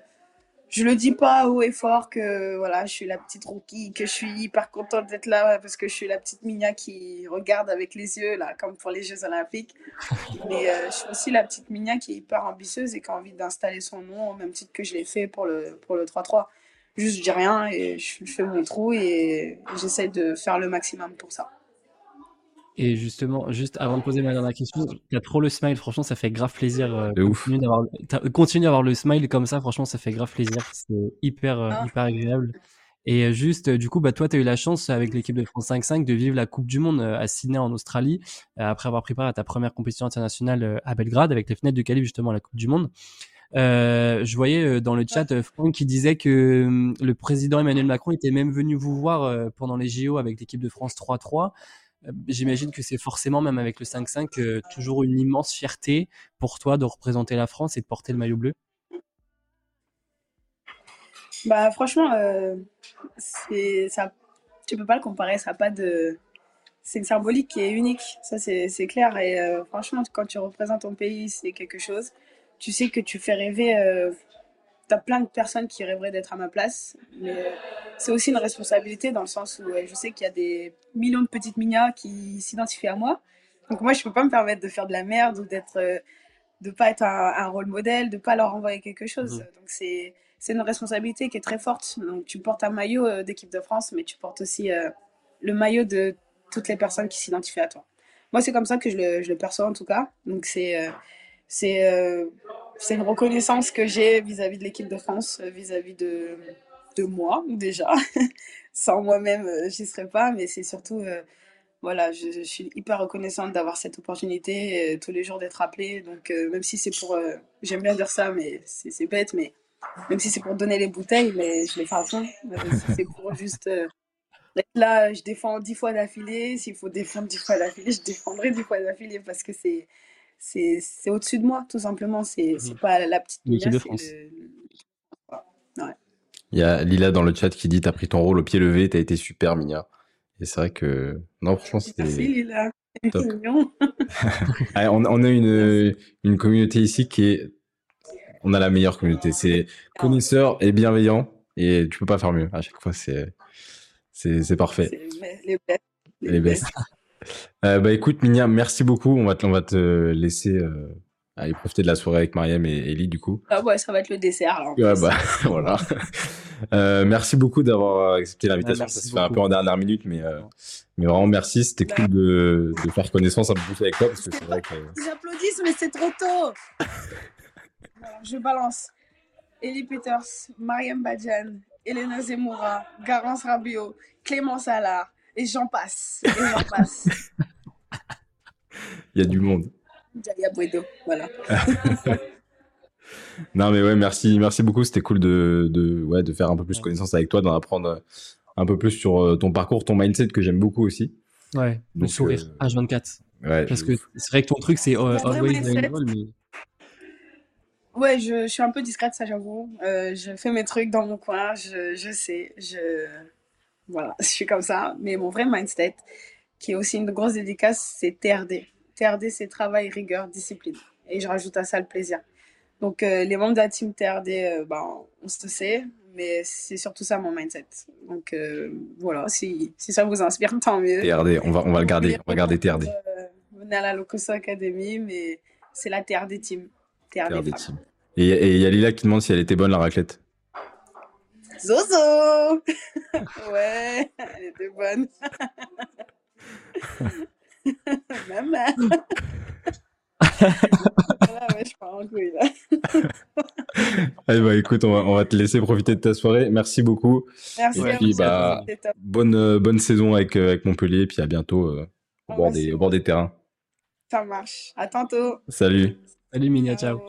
je le dis pas haut et fort que voilà, je suis la petite rookie, que je suis hyper contente d'être là parce que je suis la petite Minia qui regarde avec les yeux là, comme pour les Jeux Olympiques. Mais je suis aussi la petite Minia qui est hyper ambitieuse et qui a envie d'installer son nom au même titre que je l'ai fait pour le pour le 3-3. Juste je dis rien et je, je fais mon trou et j'essaie de faire le maximum pour ça. Et justement, juste avant de poser ma dernière question, tu as trop le smile, franchement, ça fait grave plaisir. Euh, continue d'avoir, continue d'avoir le smile comme ça, franchement, ça fait grave plaisir. C'est hyper, euh, ah. hyper agréable. Et euh, juste, du coup, bah, toi, tu as eu la chance avec l'équipe de France 5-5 de vivre la Coupe du Monde à Sydney en Australie, après avoir préparé ta première compétition internationale à Belgrade avec les fenêtres de Cali, justement, à la Coupe du Monde. Euh, je voyais dans le chat Franck qui disait que hum, le président Emmanuel Macron était même venu vous voir pendant les JO avec l'équipe de France 3-3. Euh, j'imagine que c'est forcément, même avec le 5-5, euh, toujours une immense fierté pour toi de représenter la France et de porter le maillot bleu. Bah franchement, euh, ça, tu peux pas le comparer. Ça pas de, c'est une symbolique qui est unique. Ça c'est clair. Et franchement, quand tu représentes ton pays, c'est quelque chose. Tu sais que tu fais rêver tu as plein de personnes qui rêveraient d'être à ma place, mais c'est aussi une responsabilité dans le sens où je sais qu'il y a des millions de petites mignards qui s'identifient à moi. Donc moi, je peux pas me permettre de faire de la merde ou d'être, euh, de pas être un, rôle modèle, de pas leur envoyer quelque chose. Mmh. Donc c'est c'est une responsabilité qui est très forte. Donc tu portes un maillot euh, d'équipe de France, mais tu portes aussi euh, le maillot de toutes les personnes qui s'identifient à toi. Moi, c'est comme ça que je le, je le perçois en tout cas. Donc c'est c'est euh, une reconnaissance que j'ai vis-à-vis de l'équipe de France, euh, vis-à-vis de, de moi déjà. Sans moi-même, euh, j'y serais pas, mais c'est surtout, voilà, je, suis hyper reconnaissante d'avoir cette opportunité tous les jours d'être appelée. Donc, même si c'est pour, j'aime bien dire ça, mais c'est bête, mais même si c'est pour donner les bouteilles, mais je les fais à fond. c'est pour juste là, je défends dix fois d'affilée. S'il faut défendre dix fois d'affilée, je défendrai dix fois d'affilée parce que c'est c'est au-dessus de moi, tout simplement. C'est mmh. pas la petite Mia, de France. Il y a Lila dans le chat qui dit T'as pris ton rôle au pied levé, t'as été super, Mia. Et c'est vrai que. Non, franchement, c'était. Merci, Lila. on, on, a une, une communauté ici qui est. On a la meilleure communauté. C'est connaisseur et bienveillant. Et tu peux pas faire mieux. À chaque fois, c'est. C'est parfait. Les best. Les best. Euh, bah écoute, Minia, merci beaucoup. On va te, on va te laisser euh, aller profiter de la soirée avec Mariam et Ellie, du coup. Ah ouais, ça va être le dessert. Alors, ouais, bah voilà. Euh, merci beaucoup d'avoir accepté l'invitation. ça se fait un peu en dernière minute, mais, euh, mais vraiment merci. C'était cool de, de, faire connaissance un peu plus avec toi parce que c'est vrai que. J'applaudis, mais c'est trop tôt. je balance. Ellie Peters, Mariam Badjan, Elena Zemmoura, Garance Rabio, Clément Salah, et j'en passe. Et j'en passe. Il y a du monde. Jalia Buedo, voilà. non, mais ouais, merci, merci beaucoup. C'était cool de, de, ouais, de faire un peu plus connaissance avec toi, d'en apprendre un peu plus sur euh, ton parcours, ton mindset que j'aime beaucoup aussi. Ouais, le sourire, H24. Ouais, Parce que c'est vrai que ton truc, c'est euh, always mais... Ouais, je, je, suis un peu discrète, ça j'avoue. Euh, je fais mes trucs dans mon coin, je, je sais, je, voilà, je suis comme ça. Mais mon vrai mindset, qui est aussi une grosse dédicace, c'est TRD. TRD, c'est travail, rigueur, discipline. Et je rajoute à ça le plaisir. Donc, euh, les membres de la team TRD, euh, ben, on se sait, mais c'est surtout ça mon mindset. Donc, euh, voilà, si, si, ça vous inspire, tant mieux. TRD, on va, on va le garder, on va garder TRD. venez à la Locoso Academy, mais c'est la TRD team. TRD, team. Et il y a Lila qui demande si elle était bonne, la raclette. Zozo Ouais, elle était bonne. Maman voilà, ouais, je pars en couille là. Allez, bah écoute, on va, on va, te laisser profiter de ta soirée. Merci beaucoup. Merci. Et puis, bah, bonne, euh, bonne saison avec, euh, avec Montpellier. Et puis à bientôt euh, au, bord des, au bord des terrains. Ça marche. À tantôt. Salut. Salut, Minia. ciao.